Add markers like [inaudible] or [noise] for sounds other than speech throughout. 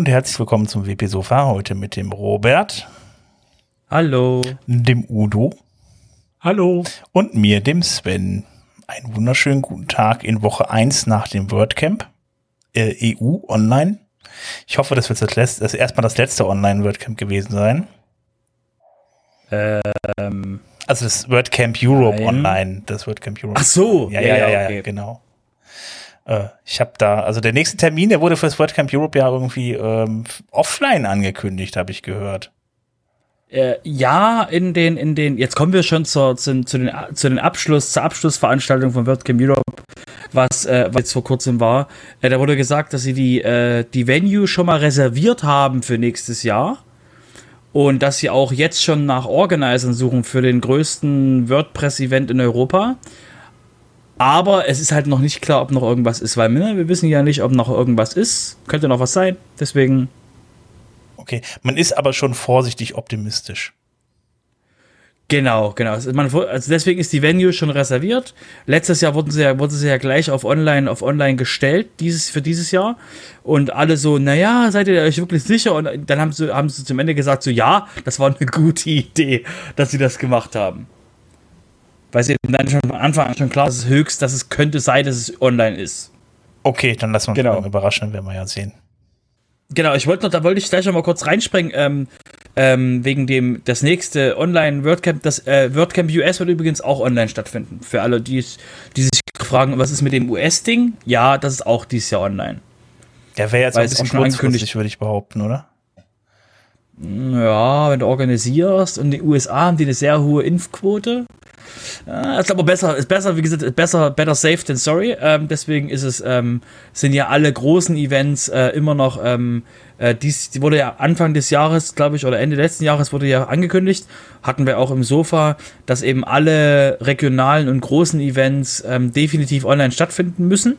Und herzlich willkommen zum WP Sofa. Heute mit dem Robert. Hallo. Dem Udo. Hallo. Und mir, dem Sven. Einen wunderschönen guten Tag in Woche 1 nach dem WordCamp. Äh, EU online. Ich hoffe, das wird das, letzte, das erstmal das letzte Online-WordCamp gewesen sein. Ähm, also das WordCamp Europe nein. online. Das WordCamp Europe. Ach so. Ja, ja, ja, ja, okay. genau. Äh, ich habe da, also der nächste Termin, der wurde für das WordCamp Europe ja irgendwie ähm, offline angekündigt, habe ich gehört. Äh, ja, in den, in den, jetzt kommen wir schon zur, zu, zu, den, zu den Abschluss, zur Abschlussveranstaltung von WordCamp Europe, was, äh, was jetzt vor kurzem war. Äh, da wurde gesagt, dass sie die, äh, die Venue schon mal reserviert haben für nächstes Jahr. Und dass sie auch jetzt schon nach Organisern suchen für den größten WordPress-Event in Europa. Aber es ist halt noch nicht klar, ob noch irgendwas ist, weil ne, wir wissen ja nicht, ob noch irgendwas ist. Könnte noch was sein. Deswegen Okay, man ist aber schon vorsichtig optimistisch. Genau, genau. Also, man, also deswegen ist die Venue schon reserviert. Letztes Jahr wurden sie ja, wurden sie ja gleich auf online, auf online gestellt, dieses, für dieses Jahr. Und alle so, naja, seid ihr euch wirklich sicher? Und dann haben sie, haben sie zum Ende gesagt, so, ja, das war eine [laughs] gute Idee, dass sie das gemacht haben. Weil sie dann schon von Anfang an schon klar, dass es höchst, dass es könnte sein, dass es online ist. Okay, dann lassen wir uns genau. überraschen, werden wir ja sehen. Genau, ich wollte noch, da wollte ich gleich noch mal kurz reinspringen, ähm, ähm, wegen dem, das nächste Online-WordCamp, das äh, WordCamp US wird übrigens auch online stattfinden. Für alle, die, die sich fragen, was ist mit dem US-Ding? Ja, das ist auch dieses Jahr online. Der wäre jetzt Weil ein bisschen kurzfristig, würde ich behaupten, oder? Ja, wenn du organisierst und die USA haben die eine sehr hohe Impfquote, ja, ist aber besser, ist besser, wie gesagt, besser, better safe than sorry. Ähm, deswegen ist es, ähm, sind ja alle großen Events äh, immer noch, ähm, äh, dies die wurde ja Anfang des Jahres, glaube ich, oder Ende letzten Jahres wurde ja angekündigt, hatten wir auch im Sofa, dass eben alle regionalen und großen Events ähm, definitiv online stattfinden müssen.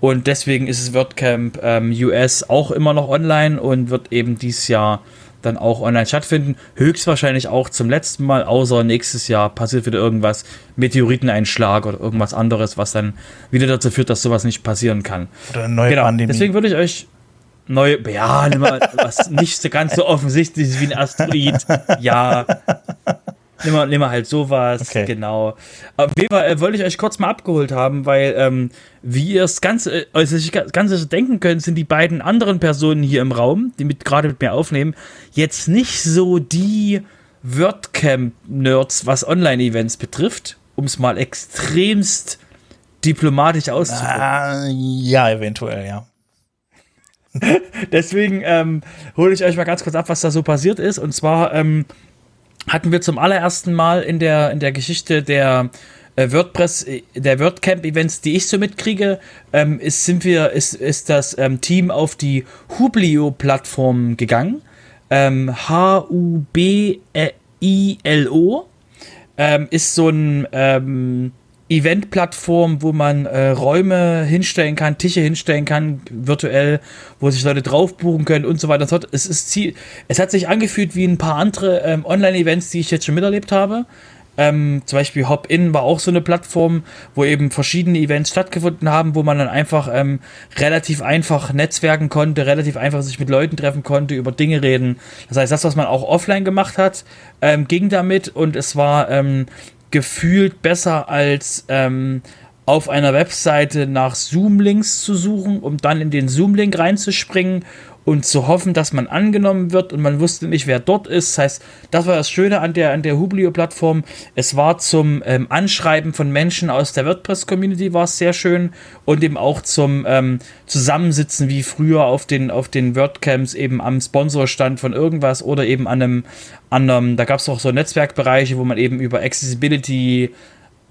Und deswegen ist es WordCamp ähm, US auch immer noch online und wird eben dieses Jahr dann auch online stattfinden. Höchstwahrscheinlich auch zum letzten Mal, außer nächstes Jahr passiert wieder irgendwas, Meteoriteneinschlag oder irgendwas anderes, was dann wieder dazu führt, dass sowas nicht passieren kann. Oder eine neue genau. Pandemie. Deswegen würde ich euch neue, ja, was nicht so ganz so offensichtlich ist wie ein Asteroid. [laughs] Ja. Nimm mal, nimm mal halt sowas, okay. genau. Aber Weber, äh, wollte ich euch kurz mal abgeholt haben, weil, ähm, wie ihr es ganz, äh, also sich ganz denken könnt, sind die beiden anderen Personen hier im Raum, die mit gerade mit mir aufnehmen, jetzt nicht so die WordCamp-Nerds, was Online-Events betrifft, um es mal extremst diplomatisch auszudrücken. Ah, ja, eventuell, ja. [laughs] Deswegen ähm, hole ich euch mal ganz kurz ab, was da so passiert ist. Und zwar ähm, hatten wir zum allerersten Mal in der, in der Geschichte der äh, WordPress, der WordCamp-Events, die ich so mitkriege, ähm, ist, sind wir, ist, ist das ähm, Team auf die Hublio-Plattform gegangen. Ähm, H-U-B-I-L-O ähm, ist so ein ähm, Event-Plattform, wo man äh, Räume hinstellen kann, Tische hinstellen kann, virtuell, wo sich Leute drauf buchen können und so weiter. Es, ist es hat sich angefühlt wie ein paar andere ähm, Online-Events, die ich jetzt schon miterlebt habe. Ähm, zum Beispiel Hop-In war auch so eine Plattform, wo eben verschiedene Events stattgefunden haben, wo man dann einfach ähm, relativ einfach netzwerken konnte, relativ einfach sich mit Leuten treffen konnte, über Dinge reden. Das heißt, das, was man auch offline gemacht hat, ähm, ging damit und es war ähm, gefühlt besser als ähm, auf einer Webseite nach Zoom-Links zu suchen, um dann in den Zoom-Link reinzuspringen und zu hoffen, dass man angenommen wird und man wusste nicht, wer dort ist. Das heißt, das war das Schöne an der, an der Hublio-Plattform. Es war zum ähm, Anschreiben von Menschen aus der WordPress-Community war es sehr schön und eben auch zum ähm, Zusammensitzen wie früher auf den, auf den WordCamps eben am Sponsorstand von irgendwas oder eben an einem, an einem da gab es auch so Netzwerkbereiche, wo man eben über Accessibility,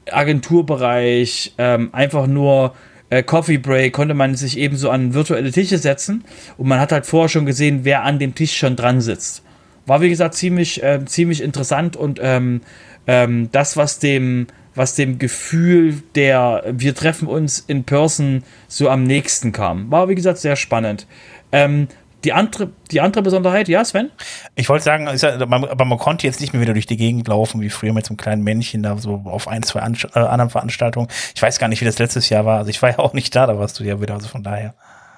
Agenturbereich, ähm, einfach nur äh, Coffee Break konnte man sich eben so an virtuelle Tische setzen und man hat halt vorher schon gesehen, wer an dem Tisch schon dran sitzt. War wie gesagt ziemlich, äh, ziemlich interessant und ähm, ähm, das, was dem, was dem Gefühl der wir treffen uns in Person so am nächsten kam. War wie gesagt sehr spannend. Ähm, die andere, die andere Besonderheit, ja, Sven? Ich wollte sagen, aber man konnte jetzt nicht mehr wieder durch die Gegend laufen, wie früher mit so einem kleinen Männchen da so auf ein, zwei äh, anderen Veranstaltungen. Ich weiß gar nicht, wie das letztes Jahr war. Also ich war ja auch nicht da, da warst du ja wieder, also von daher.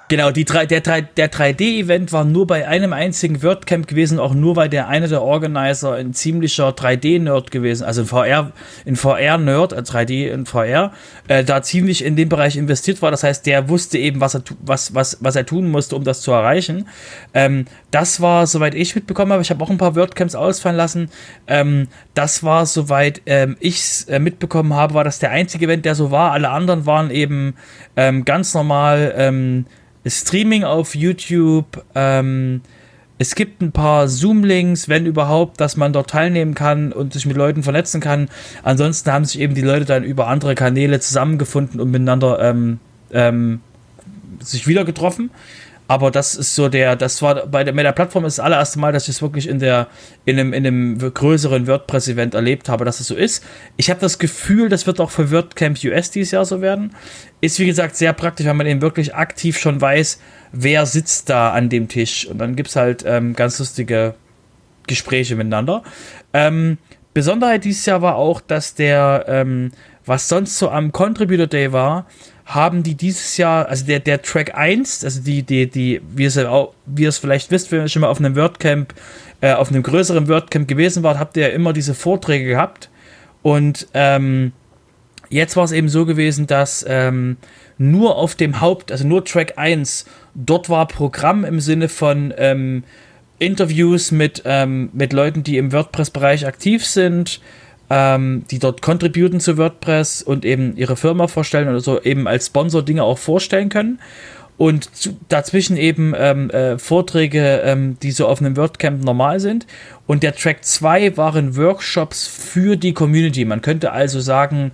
Genau, die drei, der, der 3D-Event war nur bei einem einzigen WordCamp gewesen, auch nur weil der eine der Organizer ein ziemlicher 3D-Nerd gewesen, also ein VR, ein VR-Nerd, 3D in VR, äh, da ziemlich in dem Bereich investiert war. Das heißt, der wusste eben, was er, was, was, was er tun musste, um das zu erreichen. Ähm, das war, soweit ich mitbekommen habe, ich habe auch ein paar WordCamps ausfallen lassen. Ähm, das war, soweit ähm, ich es äh, mitbekommen habe, war das der einzige Event, der so war. Alle anderen waren eben ähm, ganz normal ähm, Streaming auf YouTube. Ähm, es gibt ein paar Zoom-Links, wenn überhaupt, dass man dort teilnehmen kann und sich mit Leuten vernetzen kann. Ansonsten haben sich eben die Leute dann über andere Kanäle zusammengefunden und miteinander ähm, ähm, sich wieder getroffen. Aber das ist so der, das war bei der, mit der Plattform ist das allererste Mal, dass ich es wirklich in der, in einem, in einem größeren WordPress-Event erlebt habe, dass es so ist. Ich habe das Gefühl, das wird auch für WordCamp US dieses Jahr so werden. Ist wie gesagt sehr praktisch, weil man eben wirklich aktiv schon weiß, wer sitzt da an dem Tisch. Und dann gibt es halt ähm, ganz lustige Gespräche miteinander. Ähm, Besonderheit dieses Jahr war auch, dass der, ähm, was sonst so am Contributor Day war, haben die dieses Jahr, also der, der Track 1, also die, die, die, wie ihr wie es vielleicht wisst, wenn ihr schon mal auf einem WordCamp, äh, auf einem größeren WordCamp gewesen wart, habt ihr ja immer diese Vorträge gehabt. Und ähm, jetzt war es eben so gewesen, dass ähm, nur auf dem Haupt, also nur Track 1, dort war Programm im Sinne von ähm, Interviews mit, ähm, mit Leuten, die im WordPress-Bereich aktiv sind, ähm, die dort contributen zu WordPress und eben ihre Firma vorstellen oder so eben als Sponsor Dinge auch vorstellen können. Und dazwischen eben ähm, äh, Vorträge, ähm, die so auf einem WordCamp normal sind. Und der Track 2 waren Workshops für die Community. Man könnte also sagen,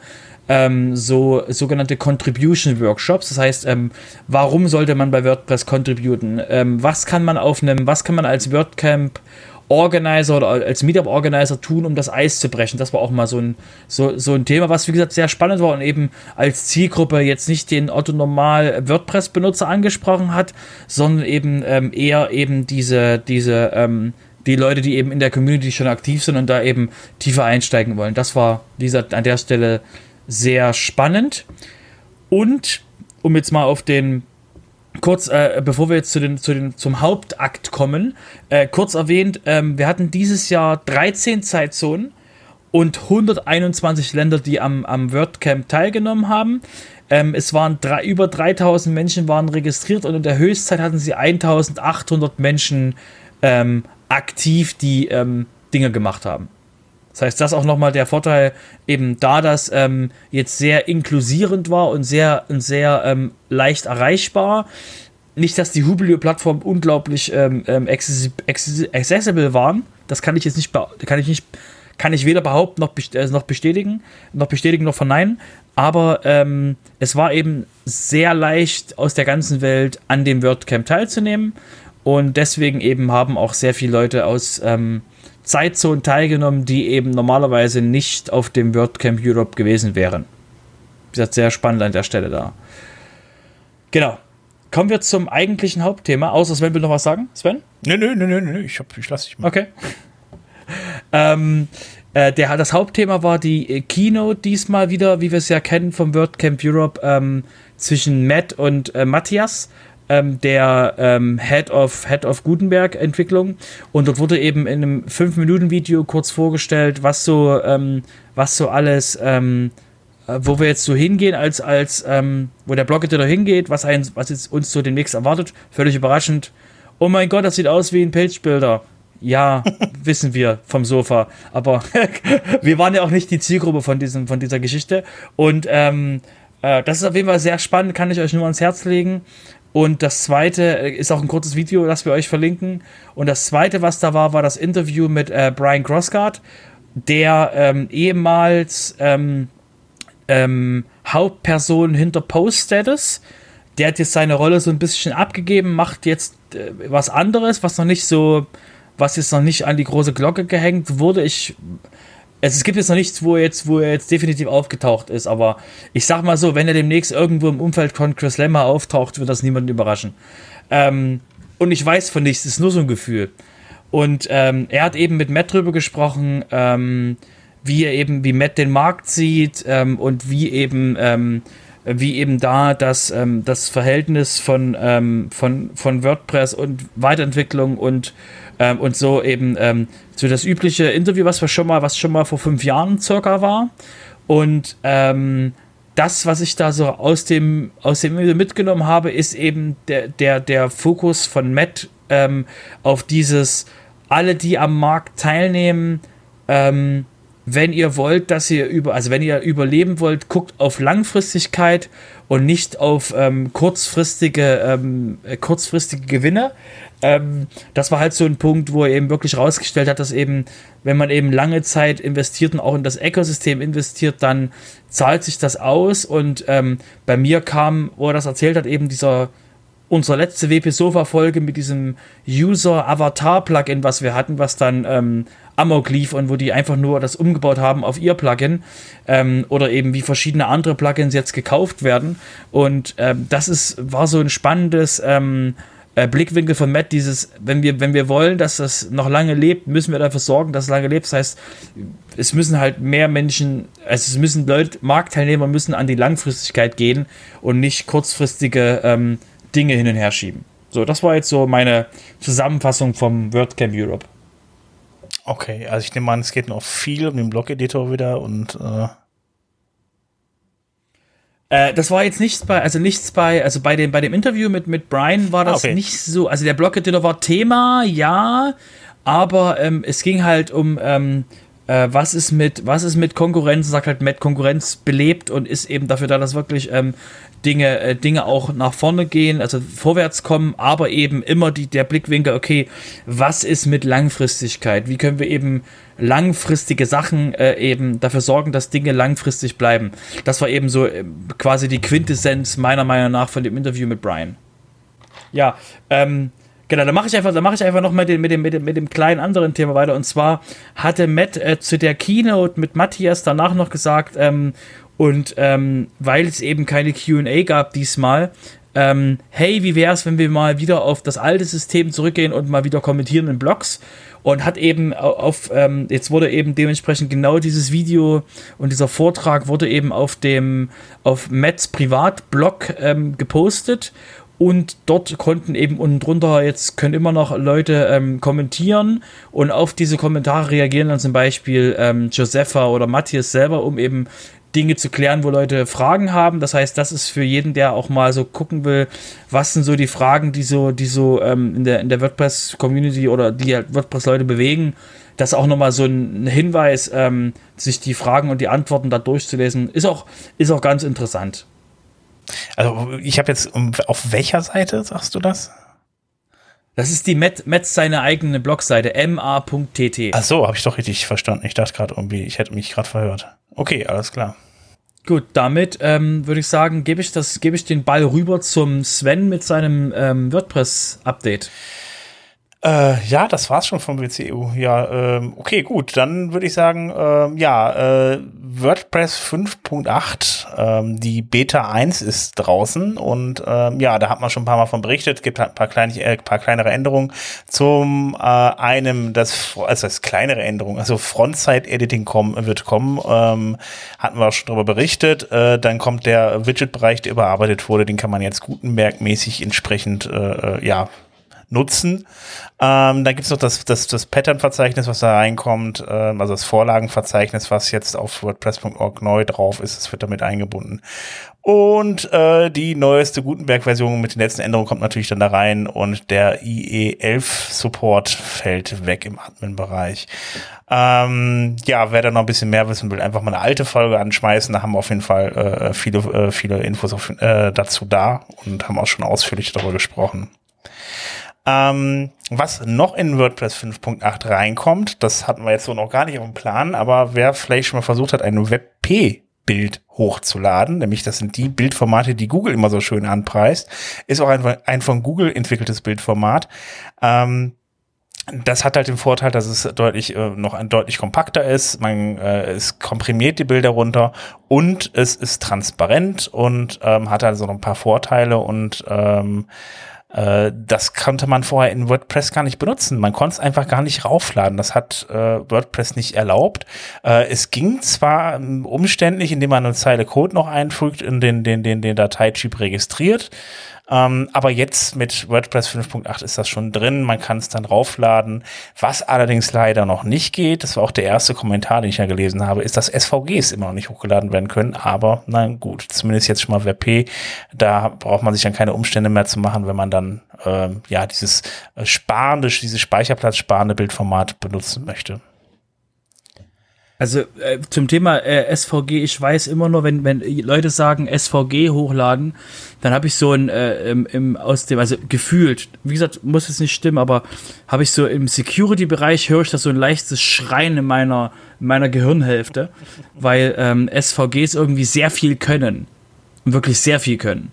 ähm, so sogenannte Contribution Workshops. Das heißt, ähm, warum sollte man bei WordPress contributen? Ähm, was kann man auf was kann man als WordCamp Organizer oder als Meetup-Organizer tun, um das Eis zu brechen. Das war auch mal so ein, so, so ein Thema, was wie gesagt sehr spannend war und eben als Zielgruppe jetzt nicht den Otto Normal WordPress-Benutzer angesprochen hat, sondern eben ähm, eher eben diese, diese, ähm, die Leute, die eben in der Community schon aktiv sind und da eben tiefer einsteigen wollen. Das war, wie an der Stelle sehr spannend. Und um jetzt mal auf den kurz, äh, bevor wir jetzt zu den, zu den, zum Hauptakt kommen, äh, kurz erwähnt, ähm, wir hatten dieses Jahr 13 Zeitzonen und 121 Länder, die am, am WordCamp teilgenommen haben. Ähm, es waren drei, über 3000 Menschen waren registriert und in der Höchstzeit hatten sie 1800 Menschen ähm, aktiv, die ähm, Dinge gemacht haben. Das heißt, das ist auch nochmal der Vorteil, eben da das ähm, jetzt sehr inklusierend war und sehr, sehr ähm, leicht erreichbar. Nicht, dass die Hublio-Plattform unglaublich ähm, ähm accessible waren. Das kann ich jetzt nicht, kann ich nicht, kann ich weder behaupten noch, äh, noch bestätigen, noch bestätigen noch verneinen. Aber ähm, es war eben sehr leicht aus der ganzen Welt an dem WordCamp teilzunehmen. Und deswegen eben haben auch sehr viele Leute aus ähm, Zeitzonen teilgenommen, die eben normalerweise nicht auf dem WordCamp Europe gewesen wären. Wie gesagt, sehr spannend an der Stelle da. Genau. Kommen wir zum eigentlichen Hauptthema. Außer Sven will noch was sagen. Sven? Nö, nö, nö, nö, nö. Ich, ich lasse dich mal. Okay. [laughs] ähm, äh, der, das Hauptthema war die äh, Keynote diesmal wieder, wie wir es ja kennen vom WordCamp Europe, ähm, zwischen Matt und äh, Matthias ähm, der ähm, Head of Head of Gutenberg Entwicklung und dort wurde eben in einem 5 Minuten Video kurz vorgestellt, was so ähm, was so alles ähm, äh, wo wir jetzt so hingehen als als ähm, wo der Blog-Editor hingeht, was ein, was jetzt uns so demnächst erwartet, völlig überraschend. Oh mein Gott, das sieht aus wie ein Page-Builder. Ja, [laughs] wissen wir vom Sofa. Aber [laughs] wir waren ja auch nicht die Zielgruppe von, diesem, von dieser Geschichte. Und ähm, äh, das ist auf jeden Fall sehr spannend, kann ich euch nur ans Herz legen. Und das zweite äh, ist auch ein kurzes Video, das wir euch verlinken. Und das zweite, was da war, war das Interview mit äh, Brian Crossgard, der ähm, ehemals ähm, ähm, Hauptperson hinter Post Status. Der hat jetzt seine Rolle so ein bisschen abgegeben, macht jetzt äh, was anderes, was noch nicht so, was jetzt noch nicht an die große Glocke gehängt wurde. Ich also es gibt jetzt noch nichts, wo er jetzt, wo er jetzt definitiv aufgetaucht ist, aber ich sag mal so, wenn er demnächst irgendwo im Umfeld von Chris Lemmer auftaucht, wird das niemanden überraschen. Ähm, und ich weiß von nichts, es ist nur so ein Gefühl. Und ähm, er hat eben mit Matt drüber gesprochen, ähm, wie er eben, wie Matt den Markt sieht ähm, und wie eben, ähm, wie eben da das, ähm, das Verhältnis von, von, von WordPress und Weiterentwicklung und, ähm, und so eben ähm, so das übliche Interview, was wir schon mal, was schon mal vor fünf Jahren circa war. Und ähm, das, was ich da so aus dem, aus dem mitgenommen habe, ist eben der, der, der Fokus von Matt ähm, auf dieses, alle, die am Markt teilnehmen, ähm, wenn ihr wollt, dass ihr über, also wenn ihr überleben wollt, guckt auf Langfristigkeit und nicht auf ähm, kurzfristige, ähm, äh, kurzfristige Gewinne. Ähm, das war halt so ein Punkt, wo er eben wirklich rausgestellt hat, dass eben, wenn man eben lange Zeit investiert und auch in das Ökosystem investiert, dann zahlt sich das aus. Und ähm, bei mir kam, wo er das erzählt hat, eben dieser unsere letzte WP-Sofa-Folge mit diesem User-Avatar-Plugin, was wir hatten, was dann ähm, Amok lief und wo die einfach nur das umgebaut haben auf ihr Plugin ähm, oder eben wie verschiedene andere Plugins jetzt gekauft werden. Und ähm, das ist, war so ein spannendes ähm, äh, Blickwinkel von Matt, dieses, wenn wir, wenn wir wollen, dass das noch lange lebt, müssen wir dafür sorgen, dass es lange lebt. Das heißt, es müssen halt mehr Menschen, also es müssen Leute, Marktteilnehmer müssen an die Langfristigkeit gehen und nicht kurzfristige ähm, Dinge hin und her schieben. So, das war jetzt so meine Zusammenfassung vom WordCamp Europe. Okay, also ich nehme an, es geht noch viel um den Blog-Editor wieder und äh äh, das war jetzt nichts bei, also nichts bei, also bei dem, bei dem Interview mit, mit Brian war das ah, okay. nicht so, also der Blog-Editor war Thema, ja, aber ähm, es ging halt um, ähm, äh, was ist mit, was ist mit Konkurrenz, sagt halt Matt, Konkurrenz belebt und ist eben dafür da, dass wirklich ähm, Dinge, äh, Dinge auch nach vorne gehen, also vorwärts kommen, aber eben immer die, der Blickwinkel, okay, was ist mit Langfristigkeit? Wie können wir eben langfristige Sachen äh, eben dafür sorgen, dass Dinge langfristig bleiben? Das war eben so äh, quasi die Quintessenz meiner Meinung nach von dem Interview mit Brian. Ja, ähm, Genau, da mache ich einfach, da mache ich einfach noch mal den, mit, dem, mit, dem, mit dem kleinen anderen Thema weiter. Und zwar hatte Matt äh, zu der Keynote mit Matthias danach noch gesagt, ähm, und ähm, weil es eben keine QA gab diesmal, ähm, hey, wie wäre es, wenn wir mal wieder auf das alte System zurückgehen und mal wieder kommentieren in Blogs? Und hat eben auf, ähm, jetzt wurde eben dementsprechend genau dieses Video und dieser Vortrag wurde eben auf dem, auf Matts Privatblog ähm, gepostet. Und dort konnten eben unten drunter, jetzt können immer noch Leute ähm, kommentieren und auf diese Kommentare reagieren dann zum Beispiel ähm, Josepha oder Matthias selber, um eben Dinge zu klären, wo Leute Fragen haben. Das heißt, das ist für jeden, der auch mal so gucken will, was sind so die Fragen, die so, die so ähm, in der, in der WordPress-Community oder die halt WordPress-Leute bewegen. Das ist auch nochmal so ein Hinweis, ähm, sich die Fragen und die Antworten da durchzulesen, ist auch, ist auch ganz interessant. Also ich habe jetzt, auf welcher Seite sagst du das? Das ist die Met, Met seine eigene Blogseite, ma.tt. Ach so, habe ich doch richtig verstanden. Ich dachte gerade irgendwie, ich hätte mich gerade verhört. Okay, alles klar. Gut, damit ähm, würde ich sagen, gebe ich, das, gebe ich den Ball rüber zum Sven mit seinem ähm, WordPress-Update. Äh, ja, das war's schon vom WCU. Ja, ähm, okay, gut. Dann würde ich sagen, ähm, ja, äh, WordPress 5.8, ähm, die Beta 1 ist draußen und ähm, ja, da hat man schon ein paar Mal von berichtet. Gibt ein paar, kleine, äh, paar kleinere Änderungen. Zum äh, einem, das, also das kleinere Änderungen, also Frontside-Editing kommen, wird kommen, ähm, hatten wir auch schon darüber berichtet. Äh, dann kommt der Widget-Bereich, der überarbeitet wurde, den kann man jetzt Gutenberg-mäßig entsprechend, äh, äh ja, nutzen. Ähm, dann gibt es noch das, das, das Pattern-Verzeichnis, was da reinkommt, ähm, also das Vorlagenverzeichnis, was jetzt auf WordPress.org neu drauf ist, das wird damit eingebunden. Und äh, die neueste Gutenberg-Version mit den letzten Änderungen kommt natürlich dann da rein und der IE11-Support fällt weg im Admin-Bereich. Ähm, ja, wer da noch ein bisschen mehr wissen will, einfach mal eine alte Folge anschmeißen. Da haben wir auf jeden Fall äh, viele, äh, viele Infos auf, äh, dazu da und haben auch schon ausführlich darüber gesprochen. Ähm, was noch in WordPress 5.8 reinkommt, das hatten wir jetzt so noch gar nicht auf dem Plan, aber wer vielleicht schon mal versucht hat, ein WebP Bild hochzuladen, nämlich das sind die Bildformate, die Google immer so schön anpreist, ist auch ein, ein von Google entwickeltes Bildformat. Ähm, das hat halt den Vorteil, dass es deutlich äh, noch ein deutlich kompakter ist. Man äh, es komprimiert die Bilder runter und es ist transparent und ähm, hat also noch ein paar Vorteile und ähm, Äh, das konnte man vorher in WordPress gar nicht benutzen. Man konnte es einfach gar nicht raufladen. Das hat äh, WordPress nicht erlaubt. Äh, es ging zwar ähm, umständlich, indem man eine Zeile Code noch einfügt und den, den, den, den Dateityp registriert. Ähm, aber jetzt mit WordPress 5.8 ist das schon drin. Man kann es dann raufladen. Was allerdings leider noch nicht geht, das war auch der erste Kommentar, den ich ja gelesen habe, ist, dass SVGs immer noch nicht hochgeladen werden können. Aber na gut, zumindest jetzt schon mal WebP. Da braucht man sich dann keine Umstände mehr zu machen, wenn man dann ähm, ja dieses äh, sparende, dieses Speicherplatz sparende Bildformat benutzen möchte. Also äh, zum Thema äh, SVG, ich weiß immer nur, wenn, wenn Leute sagen SVG hochladen, dann habe ich so ein äh, im, im, aus dem, also gefühlt, wie gesagt, muss es nicht stimmen, aber habe ich so im Security-Bereich höre ich da so ein leichtes Schreien in meiner, in meiner Gehirnhälfte, [laughs] weil ähm, SVGs irgendwie sehr viel können. Wirklich sehr viel können.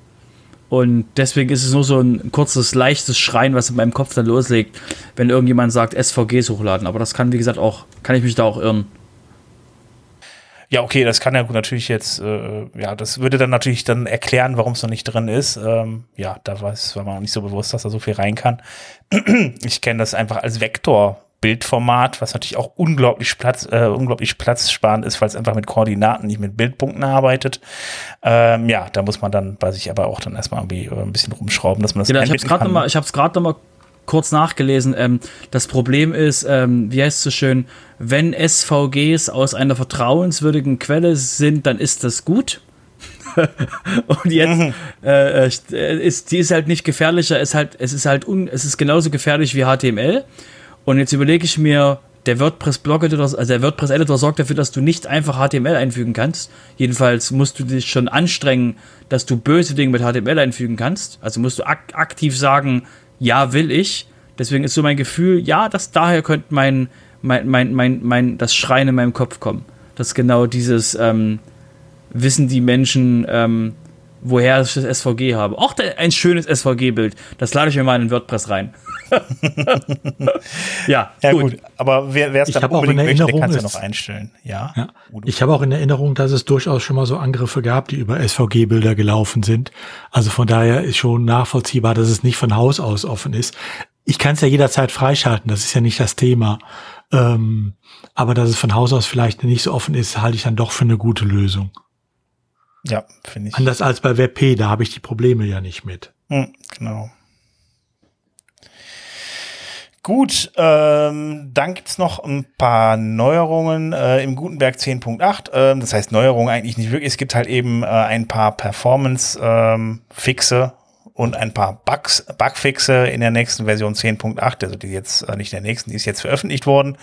Und deswegen ist es nur so ein kurzes, leichtes Schreien, was in meinem Kopf dann loslegt, wenn irgendjemand sagt, SVGs hochladen. Aber das kann, wie gesagt, auch, kann ich mich da auch irren. Ja, okay, das kann ja natürlich jetzt, äh, ja, das würde dann natürlich dann erklären, warum es noch nicht drin ist. Ähm, ja, da war es war mir auch nicht so bewusst, dass da so viel rein kann. [clears throat] ich kenne das einfach als Vektor. Bildformat, was natürlich auch unglaublich Platz, äh, unglaublich platzsparend ist, weil es einfach mit Koordinaten, nicht mit Bildpunkten arbeitet. Ähm, ja, da muss man dann bei sich aber auch dann erstmal irgendwie äh, ein bisschen rumschrauben, dass man das genau, ich habe es gerade nochmal, ich habe es gerade nochmal kurz nachgelesen. Ähm, das Problem ist, ähm, wie heißt es so schön, wenn SVGs aus einer vertrauenswürdigen Quelle sind, dann ist das gut. [laughs] und jetzt mhm. äh, äh, ist die ist halt nicht gefährlicher, ist halt es ist halt un, es ist genauso gefährlich wie HTML. Und jetzt überlege ich mir, der WordPress-Blog also der WordPress-Editor sorgt dafür, dass du nicht einfach HTML einfügen kannst. Jedenfalls musst du dich schon anstrengen, dass du böse Dinge mit HTML einfügen kannst. Also musst du ak aktiv sagen, ja, will ich. Deswegen ist so mein Gefühl, ja, dass daher könnte mein, mein, mein, mein, mein, das Schreien in meinem Kopf kommen. Dass genau dieses ähm, wissen die Menschen, ähm, woher ich das SVG habe. Auch ein schönes SVG-Bild. Das lade ich mir mal in WordPress rein. [laughs] ja, ja gut. gut. Aber wer es dann unbedingt möchte, der kann es ja noch einstellen. Ja. ja. Ich habe auch in Erinnerung, dass es durchaus schon mal so Angriffe gab, die über SVG-Bilder gelaufen sind. Also von daher ist schon nachvollziehbar, dass es nicht von Haus aus offen ist. Ich kann es ja jederzeit freischalten, das ist ja nicht das Thema. Ähm, aber dass es von Haus aus vielleicht nicht so offen ist, halte ich dann doch für eine gute Lösung. Ja, finde ich. Anders als bei WebP, da habe ich die Probleme ja nicht mit. Hm, genau. Gut, ähm, dann gibt's noch ein paar Neuerungen äh, im Gutenberg 10.8. Ähm, das heißt Neuerungen eigentlich nicht wirklich. Es gibt halt eben äh, ein paar Performance-Fixe, und ein paar Bugs, Bugfixe in der nächsten Version 10.8, also die jetzt äh, nicht in der nächsten, die ist jetzt veröffentlicht worden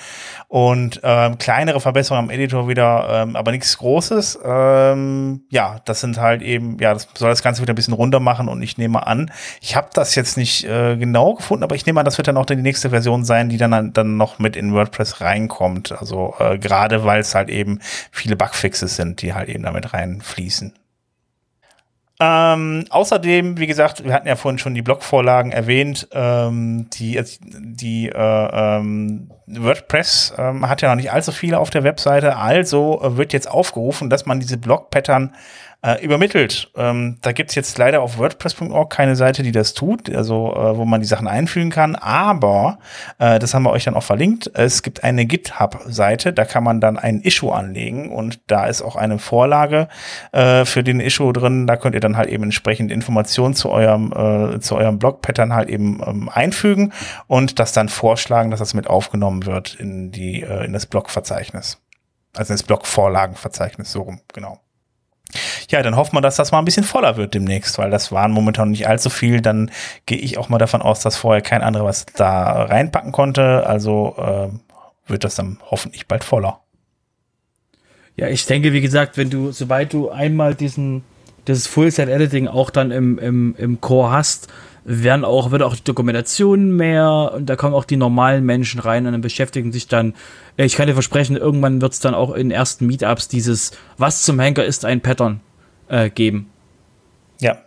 und ähm, kleinere Verbesserungen am Editor wieder, ähm, aber nichts Großes. Ähm, ja, das sind halt eben, ja, das soll das Ganze wieder ein bisschen runter machen und ich nehme an, ich habe das jetzt nicht äh, genau gefunden, aber ich nehme an, das wird dann auch die nächste Version sein, die dann dann noch mit in WordPress reinkommt. Also äh, gerade weil es halt eben viele Bugfixes sind, die halt eben damit reinfließen. Ähm, außerdem, wie gesagt, wir hatten ja vorhin schon die Blogvorlagen erwähnt, ähm, die, die äh, ähm, WordPress ähm, hat ja noch nicht allzu viele auf der Webseite, also äh, wird jetzt aufgerufen, dass man diese Blog-Pattern äh, übermittelt. Ähm, da gibt's jetzt leider auf WordPress.org keine Seite, die das tut, also äh, wo man die Sachen einfügen kann, aber äh, das haben wir euch dann auch verlinkt. Es gibt eine GitHub-Seite, da kann man dann ein Issue anlegen und da ist auch eine Vorlage äh, für den Issue drin. Da könnt ihr dann halt eben entsprechend Informationen zu eurem, äh, zu eurem Blog-Pattern halt eben ähm, einfügen und das dann vorschlagen, dass das mit aufgenommen wird in die, äh, in das Blog-Verzeichnis. Also ins Blog-Vorlagenverzeichnis, so rum, genau. Ja, dann hoffen wir, dass das mal ein bisschen voller wird demnächst, weil das waren momentan nicht allzu viel. Dann gehe ich auch mal davon aus, dass vorher kein anderer was da reinpacken konnte. Also äh, wird das dann hoffentlich bald voller. Ja, ich denke, wie gesagt, wenn du, sobald du einmal diesen, dieses Full-Set-Editing auch dann im, im, im Core hast, werden auch, wird auch die Dokumentation mehr und da kommen auch die normalen Menschen rein und dann beschäftigen sich dann, ich kann dir versprechen, irgendwann wird es dann auch in ersten Meetups dieses Was zum Henker ist ein Pattern äh, geben. Ja.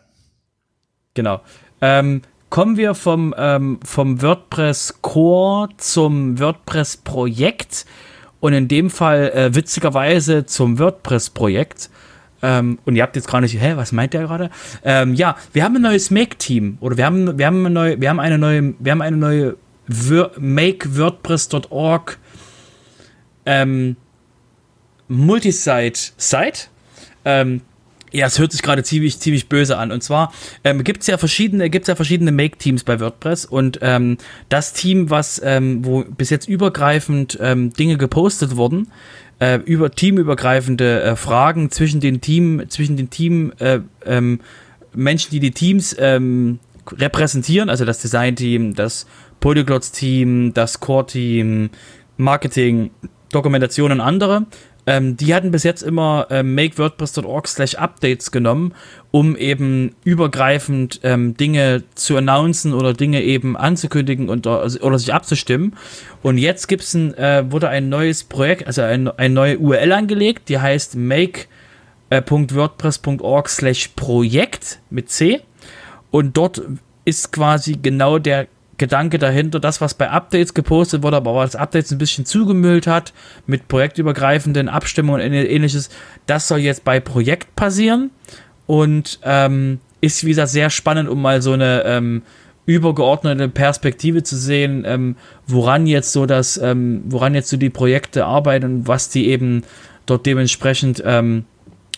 Genau. Ähm, kommen wir vom, ähm, vom WordPress Core zum WordPress Projekt und in dem Fall äh, witzigerweise zum WordPress Projekt. Ähm, und ihr habt jetzt gerade nicht, hä, was meint der gerade? Ähm, ja, wir haben ein neues Make-Team oder wir haben, wir haben eine neue, wir haben eine neue, wir haben eine neue Make-WordPress.org ähm, Multisite-Site. Ähm, ja, es hört sich gerade ziemlich, ziemlich böse an. Und zwar ähm, gibt es ja verschiedene, ja verschiedene Make-Teams bei WordPress und ähm, das Team, was, ähm, wo bis jetzt übergreifend ähm, Dinge gepostet wurden, äh, über teamübergreifende äh, Fragen zwischen den Team, zwischen den Team, äh, ähm, Menschen, die die Teams ähm, repräsentieren, also das Design-Team, das Polyglots-Team, das Core-Team, Marketing, Dokumentation und andere ähm, die hatten bis jetzt immer ähm, makewordpress.org slash updates genommen, um eben übergreifend ähm, Dinge zu announcen oder Dinge eben anzukündigen und, oder sich abzustimmen. Und jetzt gibt's ein, äh, wurde ein neues Projekt, also ein, eine neue URL angelegt, die heißt make.wordpress.org äh, slash Projekt mit C. Und dort ist quasi genau der Gedanke dahinter, das, was bei Updates gepostet wurde, aber was Updates ein bisschen zugemüllt hat, mit projektübergreifenden Abstimmungen und ähnliches, das soll jetzt bei Projekt passieren. Und ähm, ist wieder sehr spannend, um mal so eine ähm, übergeordnete Perspektive zu sehen, ähm, woran jetzt so das, ähm, woran jetzt so die Projekte arbeiten und was die eben dort dementsprechend ähm,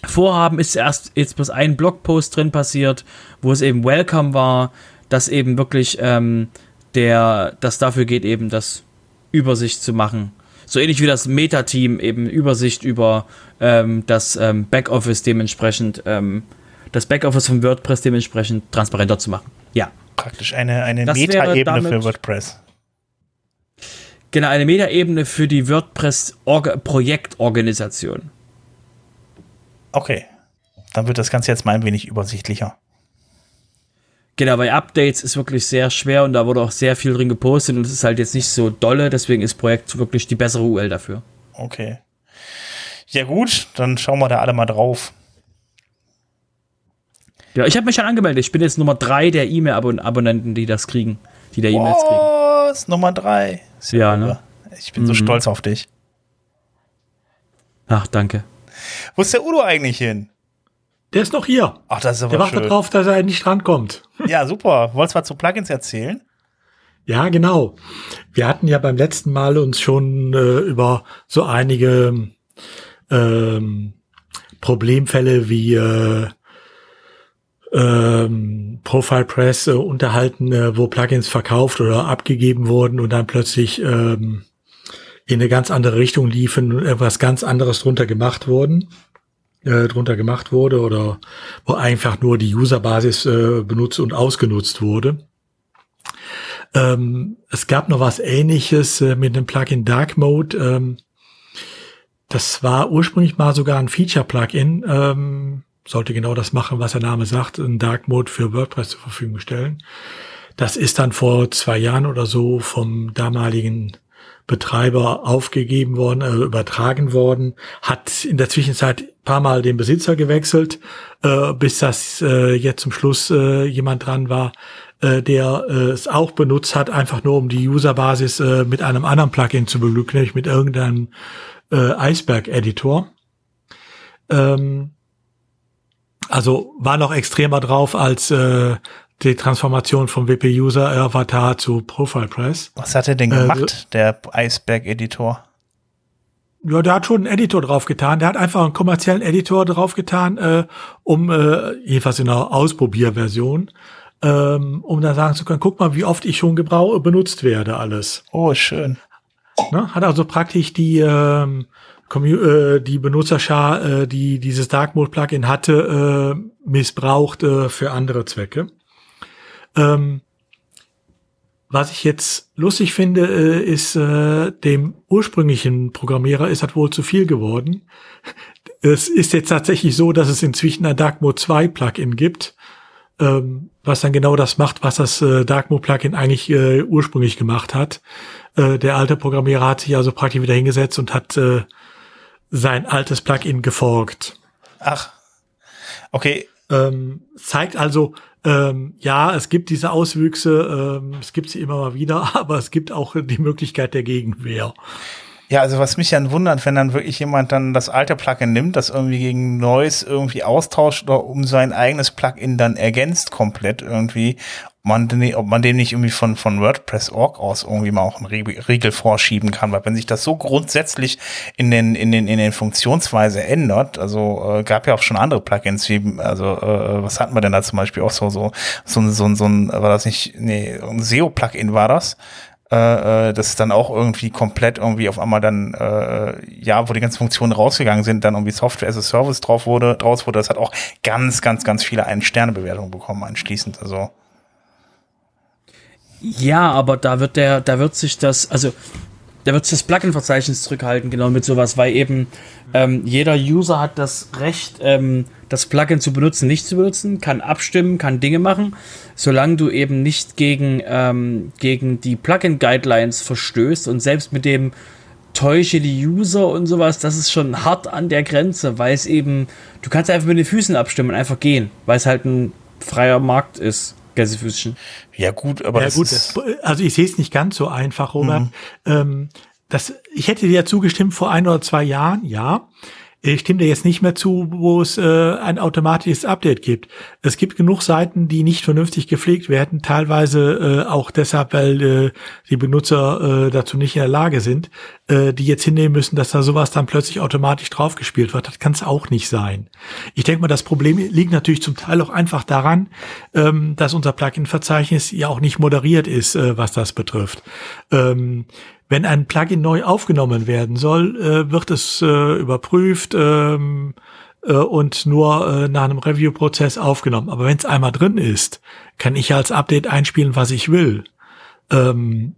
vorhaben, ist erst jetzt bloß ein Blogpost drin passiert, wo es eben Welcome war, dass eben wirklich ähm, der das dafür geht, eben das Übersicht zu machen. So ähnlich wie das Meta-Team eben Übersicht über ähm, das ähm, Backoffice dementsprechend, ähm, das Backoffice von WordPress dementsprechend transparenter zu machen. Ja. Praktisch eine, eine Meta-Ebene für WordPress. Genau, eine Meta-Ebene für die WordPress-Projektorganisation. Okay. Dann wird das Ganze jetzt mal ein wenig übersichtlicher. Genau, bei Updates ist wirklich sehr schwer und da wurde auch sehr viel drin gepostet und es ist halt jetzt nicht so dolle, deswegen ist Projekt wirklich die bessere UL dafür. Okay. Ja gut, dann schauen wir da alle mal drauf. Ja, ich habe mich schon angemeldet. Ich bin jetzt Nummer 3 der E-Mail-Abonnenten, die das kriegen, die der E-Mails kriegen. Was? Nummer 3? Ja, ne? Ich bin mhm. so stolz auf dich. Ach, danke. Wo ist der Udo eigentlich hin? Der ist noch hier. Ach, das ist aber Der wartet darauf, dass er nicht rankommt. Ja, super. Wolltest du was zu Plugins erzählen? Ja, genau. Wir hatten ja beim letzten Mal uns schon äh, über so einige ähm, Problemfälle wie äh, ähm, Profile Press äh, unterhalten, äh, wo Plugins verkauft oder abgegeben wurden und dann plötzlich ähm, in eine ganz andere Richtung liefen und etwas ganz anderes drunter gemacht wurden äh, drunter gemacht wurde oder wo einfach nur die Userbasis äh, benutzt und ausgenutzt wurde. Ähm, es gab noch was ähnliches äh, mit dem Plugin Dark Mode. Ähm, das war ursprünglich mal sogar ein Feature-Plugin. Ähm, sollte genau das machen, was der Name sagt, ein Dark Mode für WordPress zur Verfügung stellen. Das ist dann vor zwei Jahren oder so vom damaligen Betreiber aufgegeben worden, äh, übertragen worden, hat in der Zwischenzeit paar Mal den Besitzer gewechselt, äh, bis das äh, jetzt zum Schluss äh, jemand dran war, äh, der äh, es auch benutzt hat, einfach nur um die Userbasis äh, mit einem anderen Plugin zu beglücken, nämlich mit irgendeinem äh, Iceberg-Editor. Ähm, also war noch extremer drauf als äh, die Transformation vom WP-User-Avatar zu Profile Press. Was hat er denn gemacht, äh, der Iceberg-Editor? Ja, der hat schon einen Editor draufgetan. Der hat einfach einen kommerziellen Editor draufgetan, äh, um, äh, jedenfalls in einer Ausprobierversion, ähm, um dann sagen zu können, guck mal, wie oft ich schon gebrauch benutzt werde, alles. Oh, schön. Ne? Hat also praktisch die, ähm, äh, die Benutzerschar, äh, die dieses Dark Mode Plugin hatte, äh, missbraucht äh, für andere Zwecke. Ähm, was ich jetzt lustig finde, äh, ist, äh, dem ursprünglichen Programmierer ist das wohl zu viel geworden. Es ist jetzt tatsächlich so, dass es inzwischen ein Dark Mode 2 Plugin gibt, ähm, was dann genau das macht, was das äh, Dark Mode Plugin eigentlich äh, ursprünglich gemacht hat. Äh, der alte Programmierer hat sich also praktisch wieder hingesetzt und hat äh, sein altes Plugin geforkt. Ach, okay. Ähm, zeigt also, ähm, ja, es gibt diese Auswüchse, ähm, es gibt sie immer mal wieder, [laughs] aber es gibt auch die Möglichkeit der Gegenwehr. Ja, also was mich dann wundert, wenn dann wirklich jemand dann das alte Plugin nimmt, das irgendwie gegen neues irgendwie austauscht oder um sein eigenes Plugin dann ergänzt komplett irgendwie, man, ob man dem nicht irgendwie von, von WordPress.org aus irgendwie mal auch einen Riegel vorschieben kann, weil wenn sich das so grundsätzlich in den, in den, in den Funktionsweise ändert, also äh, gab ja auch schon andere Plugins, wie, also äh, was hatten wir denn da zum Beispiel auch so, so, so, so, so ein, war das nicht, nee, ein SEO-Plugin war das, äh, äh, das ist dann auch irgendwie komplett irgendwie auf einmal dann, äh, ja, wo die ganzen Funktionen rausgegangen sind, dann irgendwie Software as a Service drauf wurde, draus wurde, das hat auch ganz, ganz, ganz viele Ein-Sterne-Bewertungen bekommen anschließend, also ja, aber da wird der, da wird sich das, also da wird sich das Plugin-Verzeichnis zurückhalten, genau mit sowas, weil eben ähm, jeder User hat das Recht, ähm, das Plugin zu benutzen, nicht zu benutzen, kann abstimmen, kann Dinge machen, solange du eben nicht gegen, ähm, gegen die Plugin-Guidelines verstößt und selbst mit dem täusche die User und sowas, das ist schon hart an der Grenze, weil es eben, du kannst einfach mit den Füßen abstimmen und einfach gehen, weil es halt ein freier Markt ist. Gänsefüßchen. Ja, gut, aber ja, das gut, ist also ich sehe es nicht ganz so einfach, Robert. Mhm. Ähm, das, ich hätte dir ja zugestimmt vor ein oder zwei Jahren, ja. Ich stimme dir jetzt nicht mehr zu, wo es äh, ein automatisches Update gibt. Es gibt genug Seiten, die nicht vernünftig gepflegt werden, teilweise äh, auch deshalb, weil äh, die Benutzer äh, dazu nicht in der Lage sind, äh, die jetzt hinnehmen müssen, dass da sowas dann plötzlich automatisch draufgespielt wird. Das kann es auch nicht sein. Ich denke mal, das Problem liegt natürlich zum Teil auch einfach daran, ähm, dass unser Plugin-Verzeichnis ja auch nicht moderiert ist, äh, was das betrifft. Ähm, wenn ein Plugin neu aufgenommen werden soll, äh, wird es äh, überprüft ähm, äh, und nur äh, nach einem Review-Prozess aufgenommen. Aber wenn es einmal drin ist, kann ich als Update einspielen, was ich will. Ähm,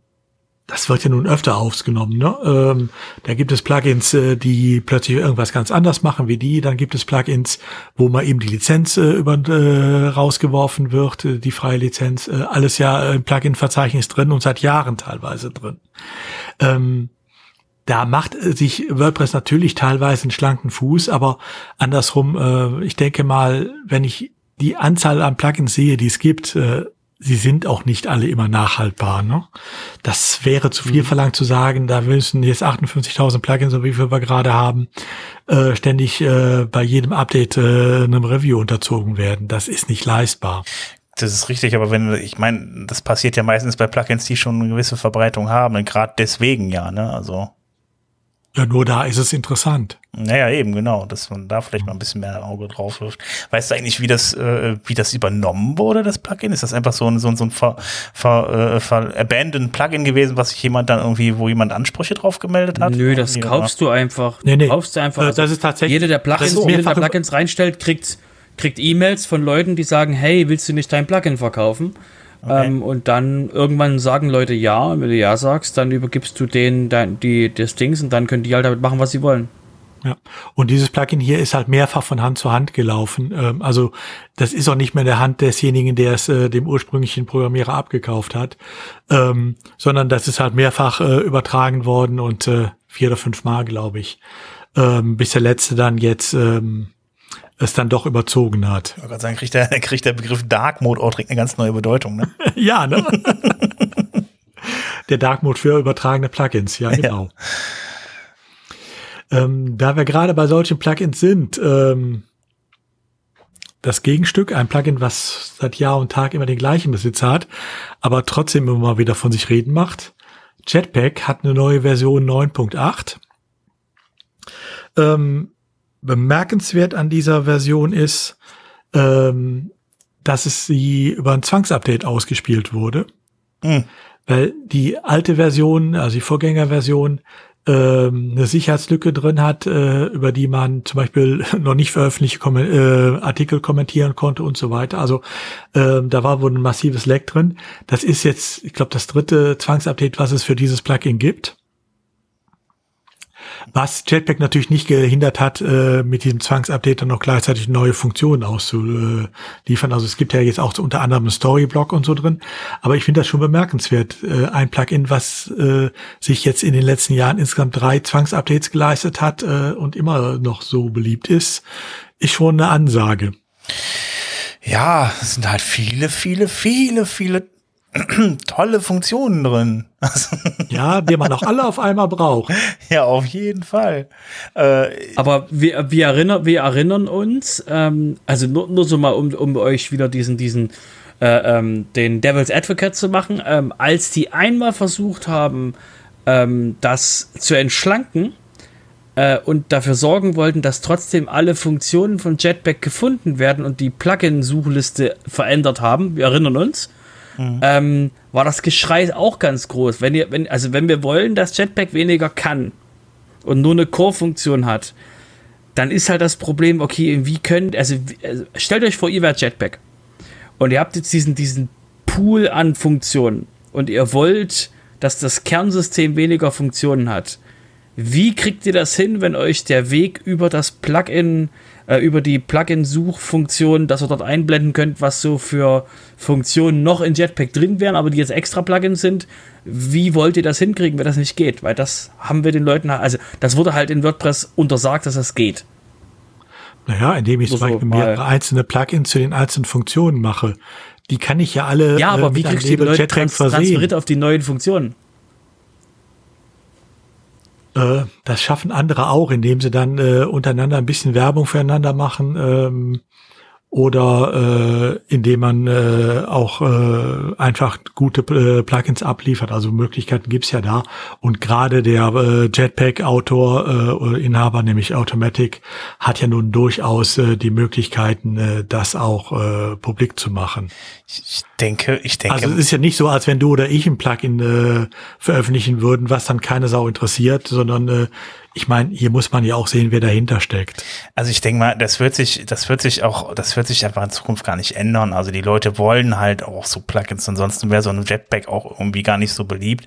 das wird ja nun öfter aufgenommen. Ne? Ähm, da gibt es Plugins, äh, die plötzlich irgendwas ganz anders machen wie die. Dann gibt es Plugins, wo mal eben die Lizenz äh, über, äh, rausgeworfen wird, äh, die freie Lizenz. Äh, alles ja im Plugin-Verzeichnis drin und seit Jahren teilweise drin. Ähm, da macht sich WordPress natürlich teilweise einen schlanken Fuß, aber andersrum, äh, ich denke mal, wenn ich die Anzahl an Plugins sehe, die es gibt, äh, sie sind auch nicht alle immer nachhaltbar. Ne? Das wäre zu viel mhm. verlangt zu sagen, da müssen jetzt 58.000 Plugins, so wie wir gerade haben, äh, ständig äh, bei jedem Update äh, einem Review unterzogen werden. Das ist nicht leistbar. Das ist richtig, aber wenn, ich meine, das passiert ja meistens bei Plugins, die schon eine gewisse Verbreitung haben, gerade deswegen ja, ne? Also. Ja, nur da ist es interessant. Naja, eben, genau, dass man da vielleicht mal ein bisschen mehr Auge drauf wirft. Weißt du eigentlich, wie das, äh, wie das übernommen wurde, das Plugin? Ist das einfach so ein, so ein, so ein ver, ver, äh, ver abandoned Plugin gewesen, was sich jemand dann irgendwie, wo jemand Ansprüche drauf gemeldet hat? Nö, das kaufst du einfach. Nee, nee. Kaufst du einfach. Also das ist tatsächlich. Jeder, der Plugins, jeder, der Plugins reinstellt, kriegt, kriegt E-Mails von Leuten, die sagen, hey, willst du nicht dein Plugin verkaufen? Okay. Ähm, und dann irgendwann sagen Leute ja, und wenn du ja sagst, dann übergibst du denen dein, die, das Dings und dann können die halt damit machen, was sie wollen. Ja, und dieses Plugin hier ist halt mehrfach von Hand zu Hand gelaufen. Ähm, also das ist auch nicht mehr in der Hand desjenigen, der es äh, dem ursprünglichen Programmierer abgekauft hat, ähm, sondern das ist halt mehrfach äh, übertragen worden und äh, vier oder fünf Mal, glaube ich, ähm, bis der letzte dann jetzt ähm, es dann doch überzogen hat. Ich wollte sagen, kriegt der, [laughs] kriegt der Begriff Dark Mode auch direkt eine ganz neue Bedeutung, ne? [laughs] ja, ne? [laughs] der Dark Mode für übertragene Plugins, ja, genau. Ja. Ähm, da wir gerade bei solchen Plugins sind, ähm, das Gegenstück, ein Plugin, was seit Jahr und Tag immer den gleichen Besitz hat, aber trotzdem immer mal wieder von sich reden macht. Jetpack hat eine neue Version 9.8. Ähm, bemerkenswert an dieser Version ist, ähm, dass es sie über ein Zwangsupdate ausgespielt wurde. Mhm. Weil die alte Version, also die Vorgängerversion, ähm, eine Sicherheitslücke drin hat, äh, über die man zum Beispiel [laughs] noch nicht veröffentlichte Kom äh, Artikel kommentieren konnte und so weiter. Also ähm, da war wohl ein massives Leck drin. Das ist jetzt, ich glaube, das dritte Zwangsupdate, was es für dieses Plugin gibt. Was Jetpack natürlich nicht gehindert hat, äh, mit diesem Zwangsupdate dann noch gleichzeitig neue Funktionen auszuliefern. Also es gibt ja jetzt auch unter anderem einen Storyblock und so drin. Aber ich finde das schon bemerkenswert. Äh, ein Plugin, was äh, sich jetzt in den letzten Jahren insgesamt drei Zwangsupdates geleistet hat äh, und immer noch so beliebt ist, ist schon eine Ansage. Ja, es sind halt viele, viele, viele, viele [clears throat] tolle Funktionen drin. [laughs] ja, die man auch alle auf einmal braucht. Ja, auf jeden Fall. Äh, Aber wir, wir, erinnern, wir erinnern uns, ähm, also nur, nur so mal, um, um euch wieder diesen, diesen äh, ähm, den Devil's Advocate zu machen, ähm, als die einmal versucht haben, ähm, das zu entschlanken, äh, und dafür sorgen wollten, dass trotzdem alle Funktionen von Jetpack gefunden werden und die Plugin-Suchliste verändert haben, wir erinnern uns, mhm. ähm, war das Geschrei auch ganz groß. Wenn ihr, wenn, also wenn wir wollen, dass Jetpack weniger kann und nur eine Core-Funktion hat, dann ist halt das Problem, okay, wie könnt, also, also stellt euch vor, ihr wärt Jetpack und ihr habt jetzt diesen, diesen Pool an Funktionen und ihr wollt, dass das Kernsystem weniger Funktionen hat wie kriegt ihr das hin, wenn euch der Weg über das Plugin, über die Plugin-Suchfunktion, dass ihr dort einblenden könnt, was so für Funktionen noch in Jetpack drin wären, aber die jetzt extra Plugins sind? Wie wollt ihr das hinkriegen, wenn das nicht geht? Weil das haben wir den Leuten, also das wurde halt in WordPress untersagt, dass das geht. Naja, indem ich zum Beispiel mehrere einzelne Plugins zu den einzelnen Funktionen mache. Die kann ich ja alle ja, aber äh, wie kriegst du die Leute trans transferiert auf die neuen Funktionen? Äh, das schaffen andere auch, indem sie dann äh, untereinander ein bisschen Werbung füreinander machen. Ähm, oder äh, indem man äh, auch äh, einfach gute äh, Plugins abliefert. Also Möglichkeiten gibt's ja da. Und gerade der äh, Jetpack-Autor äh, Inhaber, nämlich Automatic, hat ja nun durchaus äh, die Möglichkeiten, äh, das auch äh, publik zu machen. Ich denke, ich denke. Also es ist ja nicht so, als wenn du oder ich ein Plugin äh, veröffentlichen würden, was dann keine Sau interessiert, sondern äh, ich meine, hier muss man ja auch sehen, wer dahinter steckt. Also ich denke mal, das wird sich, das wird sich auch, das wird sich einfach in Zukunft gar nicht ändern. Also die Leute wollen halt auch so Plugins, ansonsten wäre so ein Jetpack auch irgendwie gar nicht so beliebt.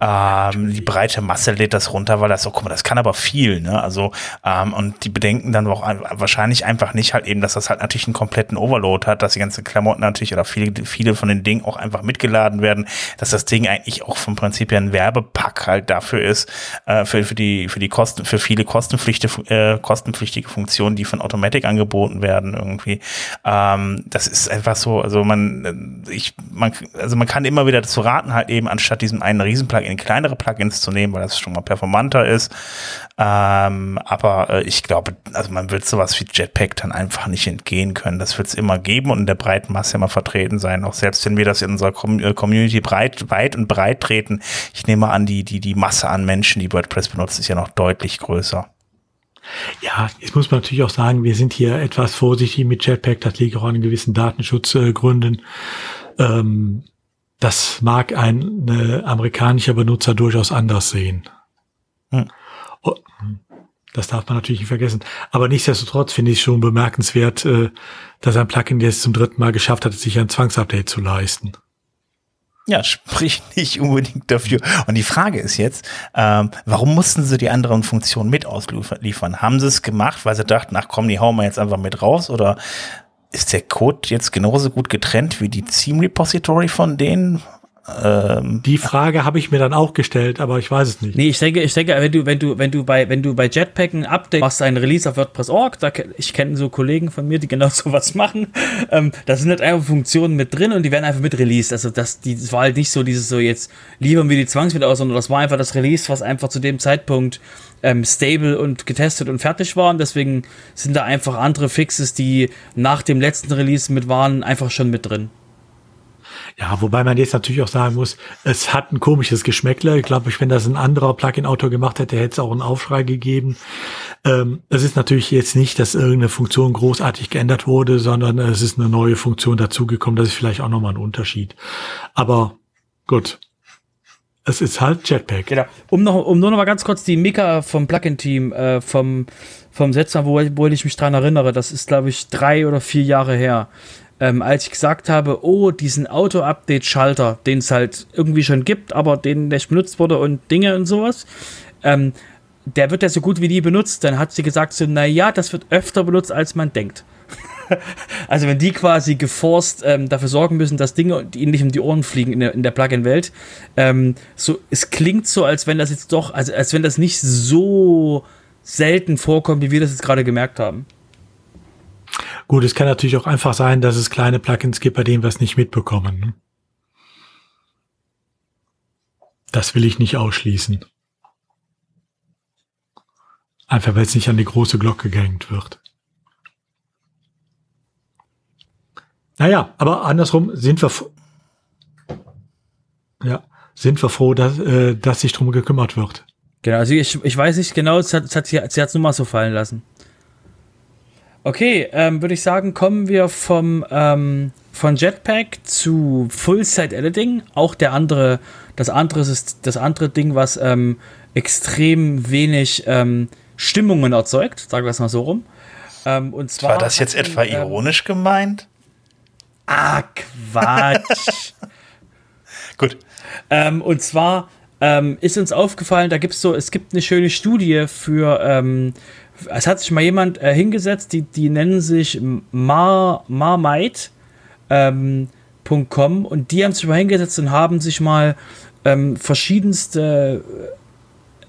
Ähm, die breite Masse lädt das runter, weil das so, guck mal, das kann aber viel, ne? Also, ähm, und die bedenken dann auch wahrscheinlich einfach nicht halt eben, dass das halt natürlich einen kompletten Overload hat, dass die ganzen Klamotten natürlich oder viele, viele von den Dingen auch einfach mitgeladen werden, dass das Ding eigentlich auch vom Prinzip her ein Werbepack halt dafür ist, äh, für, für die, für die Kosten, für viele kostenpflichtige, äh, kostenpflichtige Funktionen, die von Automatic angeboten werden irgendwie. Ähm, das ist einfach so, also man, äh, ich, man, also man kann immer wieder dazu raten, halt eben anstatt diesem einen Riesen-Plugin kleinere Plugins zu nehmen, weil das schon mal performanter ist. Ähm, aber äh, ich glaube, also man wird sowas wie Jetpack dann einfach nicht entgehen können. Das wird es immer geben und in der breiten Masse immer vertreten sein. Auch selbst wenn wir das in unserer äh, Community breit, weit und breit treten, ich nehme an, die, die, die Masse an Menschen, die WordPress benutzen, ist ja noch deutlich größer. Ja, jetzt muss man natürlich auch sagen, wir sind hier etwas vorsichtig mit Jetpack, das liegt auch an gewissen Datenschutzgründen. Ähm, das mag ein äh, amerikanischer Benutzer durchaus anders sehen. Hm. Das darf man natürlich nicht vergessen. Aber nichtsdestotrotz finde ich schon bemerkenswert, äh, dass ein Plugin jetzt zum dritten Mal geschafft hat, sich ein Zwangsupdate zu leisten. Ja, sprich nicht unbedingt dafür. Und die Frage ist jetzt, ähm, warum mussten sie die anderen Funktionen mit ausliefern? Haben sie es gemacht, weil sie dachten, ach komm, die hauen wir jetzt einfach mit raus? Oder ist der Code jetzt genauso gut getrennt wie die Theme Repository von denen? Ähm, die Frage habe ich mir dann auch gestellt, aber ich weiß es nicht. Nee, ich denke, ich denke, wenn du, wenn du, wenn du bei, wenn du bei Jetpack ein Update machst, ein Release auf WordPress.org, da, ich kenne so Kollegen von mir, die genau [laughs] sowas machen. Ähm, da sind halt einfach Funktionen mit drin und die werden einfach mit released. Also das, die, das war halt nicht so dieses so jetzt liefern wir die Zwangsmittel aus, sondern das war einfach das Release, was einfach zu dem Zeitpunkt ähm, stable und getestet und fertig war. Und deswegen sind da einfach andere Fixes, die nach dem letzten Release mit waren, einfach schon mit drin. Ja, wobei man jetzt natürlich auch sagen muss, es hat ein komisches Geschmäckler. Ich glaube, wenn das ein anderer Plugin-Autor gemacht hätte, hätte es auch einen Aufschrei gegeben. Ähm, es ist natürlich jetzt nicht, dass irgendeine Funktion großartig geändert wurde, sondern es ist eine neue Funktion dazugekommen. Das ist vielleicht auch nochmal ein Unterschied. Aber gut. Es ist halt Jetpack. Genau. Um, noch, um nur noch mal ganz kurz die Mika vom Plugin-Team äh, vom, vom Setzer, wo, wo ich mich dran erinnere, das ist, glaube ich, drei oder vier Jahre her ähm, als ich gesagt habe, oh, diesen Auto-Update-Schalter, den es halt irgendwie schon gibt, aber den nicht benutzt wurde und Dinge und sowas, ähm, der wird ja so gut wie nie benutzt. Dann hat sie gesagt, so, naja, das wird öfter benutzt, als man denkt. [laughs] also wenn die quasi geforst ähm, dafür sorgen müssen, dass Dinge ihnen nicht um die Ohren fliegen in der, in der Plugin-Welt, ähm, so, es klingt so, als wenn das jetzt doch, also als wenn das nicht so selten vorkommt, wie wir das jetzt gerade gemerkt haben. Gut, es kann natürlich auch einfach sein, dass es kleine Plugins gibt, bei denen wir es nicht mitbekommen. Ne? Das will ich nicht ausschließen. Einfach weil es nicht an die große Glocke gehängt wird. Naja, aber andersrum sind wir, ja, sind wir froh, dass, äh, dass sich drum gekümmert wird. Genau, also ich, ich weiß nicht genau, es hat, es hat, sie nur mal so fallen lassen. Okay, ähm, würde ich sagen, kommen wir vom, ähm, von Jetpack zu Full-Site-Editing. Auch der andere, das andere ist das andere Ding, was ähm, extrem wenig ähm, Stimmungen erzeugt, sagen wir es mal so rum. Ähm, und zwar War das jetzt etwa ähm, ironisch gemeint? Ah, Quatsch. [laughs] Gut. Und zwar ähm, ist uns aufgefallen, da gibt es so, es gibt eine schöne Studie für, ähm, es hat sich mal jemand äh, hingesetzt, die, die nennen sich Mar, Marmite. Ähm, und die haben sich mal hingesetzt und haben sich mal ähm, verschiedenste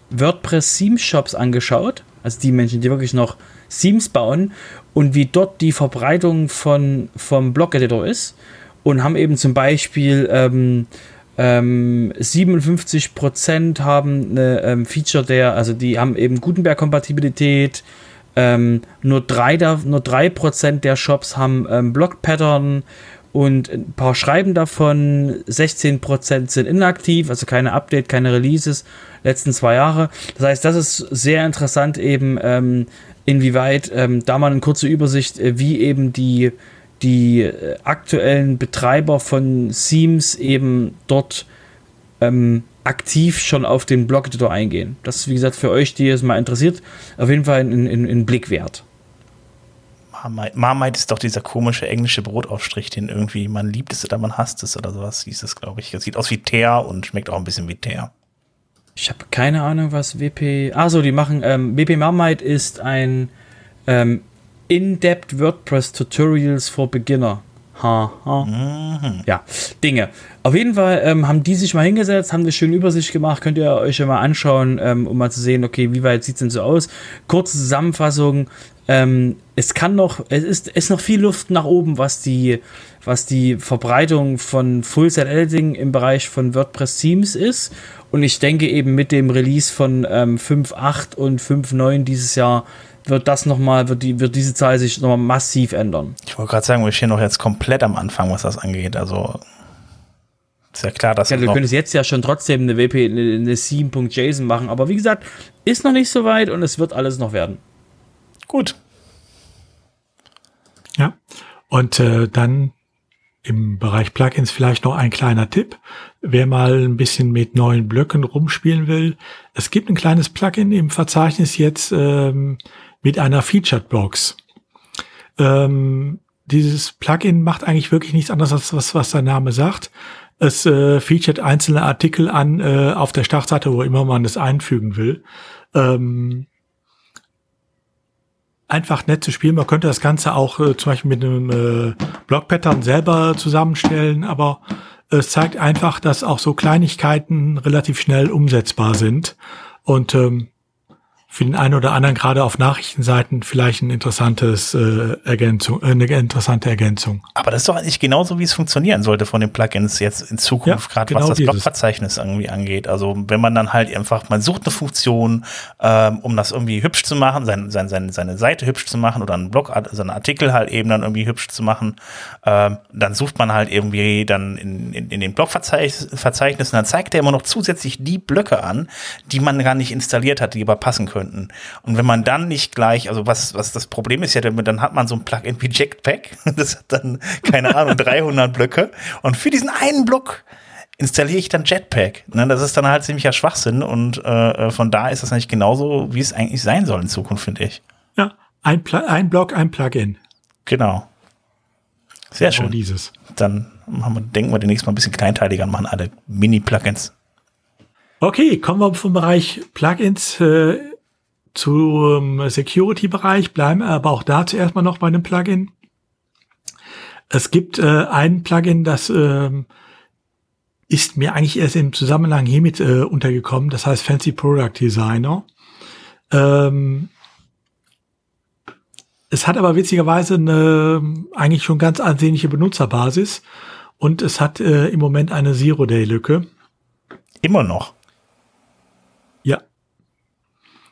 WordPress-Theme-Shops angeschaut, also die Menschen, die wirklich noch Themes bauen und wie dort die Verbreitung von, vom Blog-Editor ist und haben eben zum Beispiel ähm, ähm, 57% haben eine ähm, Feature der, also die haben eben Gutenberg-Kompatibilität, ähm, nur 3%, da, nur 3 der Shops haben ähm, Block-Pattern und ein paar schreiben davon, 16% sind inaktiv, also keine Update, keine Releases, letzten zwei Jahre. Das heißt, das ist sehr interessant eben, ähm, inwieweit ähm, da mal eine kurze Übersicht, äh, wie eben die, die äh, aktuellen Betreiber von Themes eben dort ähm, aktiv schon auf den Blog-Editor eingehen. Das ist, wie gesagt, für euch, die es mal interessiert, auf jeden Fall ein, Blick wert. Marmite. Marmite ist doch dieser komische englische Brotaufstrich, den irgendwie man liebt es oder man hasst es oder sowas, hieß es, glaube ich. Das sieht aus wie Teer und schmeckt auch ein bisschen wie Teer. Ich habe keine Ahnung, was WP. Achso, die machen. Ähm, WP Marmite ist ein ähm, In-Depth WordPress Tutorials for Beginner. Ha, ha. Mhm. Ja, Dinge. Auf jeden Fall ähm, haben die sich mal hingesetzt, haben eine schöne Übersicht gemacht. Könnt ihr euch ja mal anschauen, ähm, um mal zu sehen, okay, wie weit sieht es denn so aus? Kurze Zusammenfassung. Ähm, es kann noch, es ist, ist noch viel Luft nach oben, was die, was die Verbreitung von Full-Set-Editing im Bereich von WordPress-Themes ist. Und ich denke eben mit dem Release von ähm, 5.8 und 5.9 dieses Jahr wird das nochmal, wird, die, wird diese Zahl sich nochmal massiv ändern. Ich wollte gerade sagen, wir stehen noch jetzt komplett am Anfang, was das angeht. Also ist ja klar, dass ja, du könntest jetzt ja schon trotzdem eine WP, eine, eine Theme.json machen, aber wie gesagt, ist noch nicht so weit und es wird alles noch werden. Gut. Ja. Und äh, dann im Bereich Plugins vielleicht noch ein kleiner Tipp. Wer mal ein bisschen mit neuen Blöcken rumspielen will, es gibt ein kleines Plugin im Verzeichnis jetzt ähm, mit einer Featured Box. Ähm, dieses Plugin macht eigentlich wirklich nichts anderes als was, was der Name sagt. Es äh, featuret einzelne Artikel an äh, auf der Startseite, wo immer man es einfügen will. Ähm, einfach nett zu spielen. Man könnte das Ganze auch äh, zum Beispiel mit einem äh, Block-Pattern selber zusammenstellen, aber es zeigt einfach, dass auch so Kleinigkeiten relativ schnell umsetzbar sind. Und ähm, für den einen oder anderen gerade auf Nachrichtenseiten vielleicht ein interessantes äh, Ergänzung, äh, eine interessante Ergänzung. Aber das ist doch eigentlich genauso, wie es funktionieren sollte von den Plugins jetzt in Zukunft, ja, gerade genau was das Blogverzeichnis irgendwie angeht. Also wenn man dann halt einfach, man sucht eine Funktion, ähm, um das irgendwie hübsch zu machen, sein, sein, seine, seine Seite hübsch zu machen oder einen Blog, also einen Artikel halt eben dann irgendwie hübsch zu machen, ähm, dann sucht man halt irgendwie dann in, in, in den Blogverzeichnissen, dann zeigt er immer noch zusätzlich die Blöcke an, die man gar nicht installiert hat, die aber passen können könnten. Und wenn man dann nicht gleich, also was, was das Problem ist ja, dann hat man so ein Plugin wie Jetpack, [laughs] das hat dann, keine Ahnung, [laughs] 300 Blöcke. Und für diesen einen Block installiere ich dann Jetpack. Ne, das ist dann halt ziemlicher Schwachsinn und äh, von da ist das eigentlich genauso, wie es eigentlich sein soll in Zukunft, finde ich. Ja, ein, Pl ein Block, ein Plugin. Genau. Sehr genau schön. dieses. Dann wir, denken wir demnächst mal ein bisschen kleinteiliger und machen alle Mini-Plugins. Okay, kommen wir vom Bereich Plugins äh, zum Security-Bereich bleiben aber auch da zuerst mal noch bei einem Plugin. Es gibt äh, ein Plugin, das äh, ist mir eigentlich erst im Zusammenhang hiermit äh, untergekommen. Das heißt Fancy Product Designer. Ähm, es hat aber witzigerweise eine eigentlich schon ganz ansehnliche Benutzerbasis und es hat äh, im Moment eine Zero-Day-Lücke. Immer noch. Ja.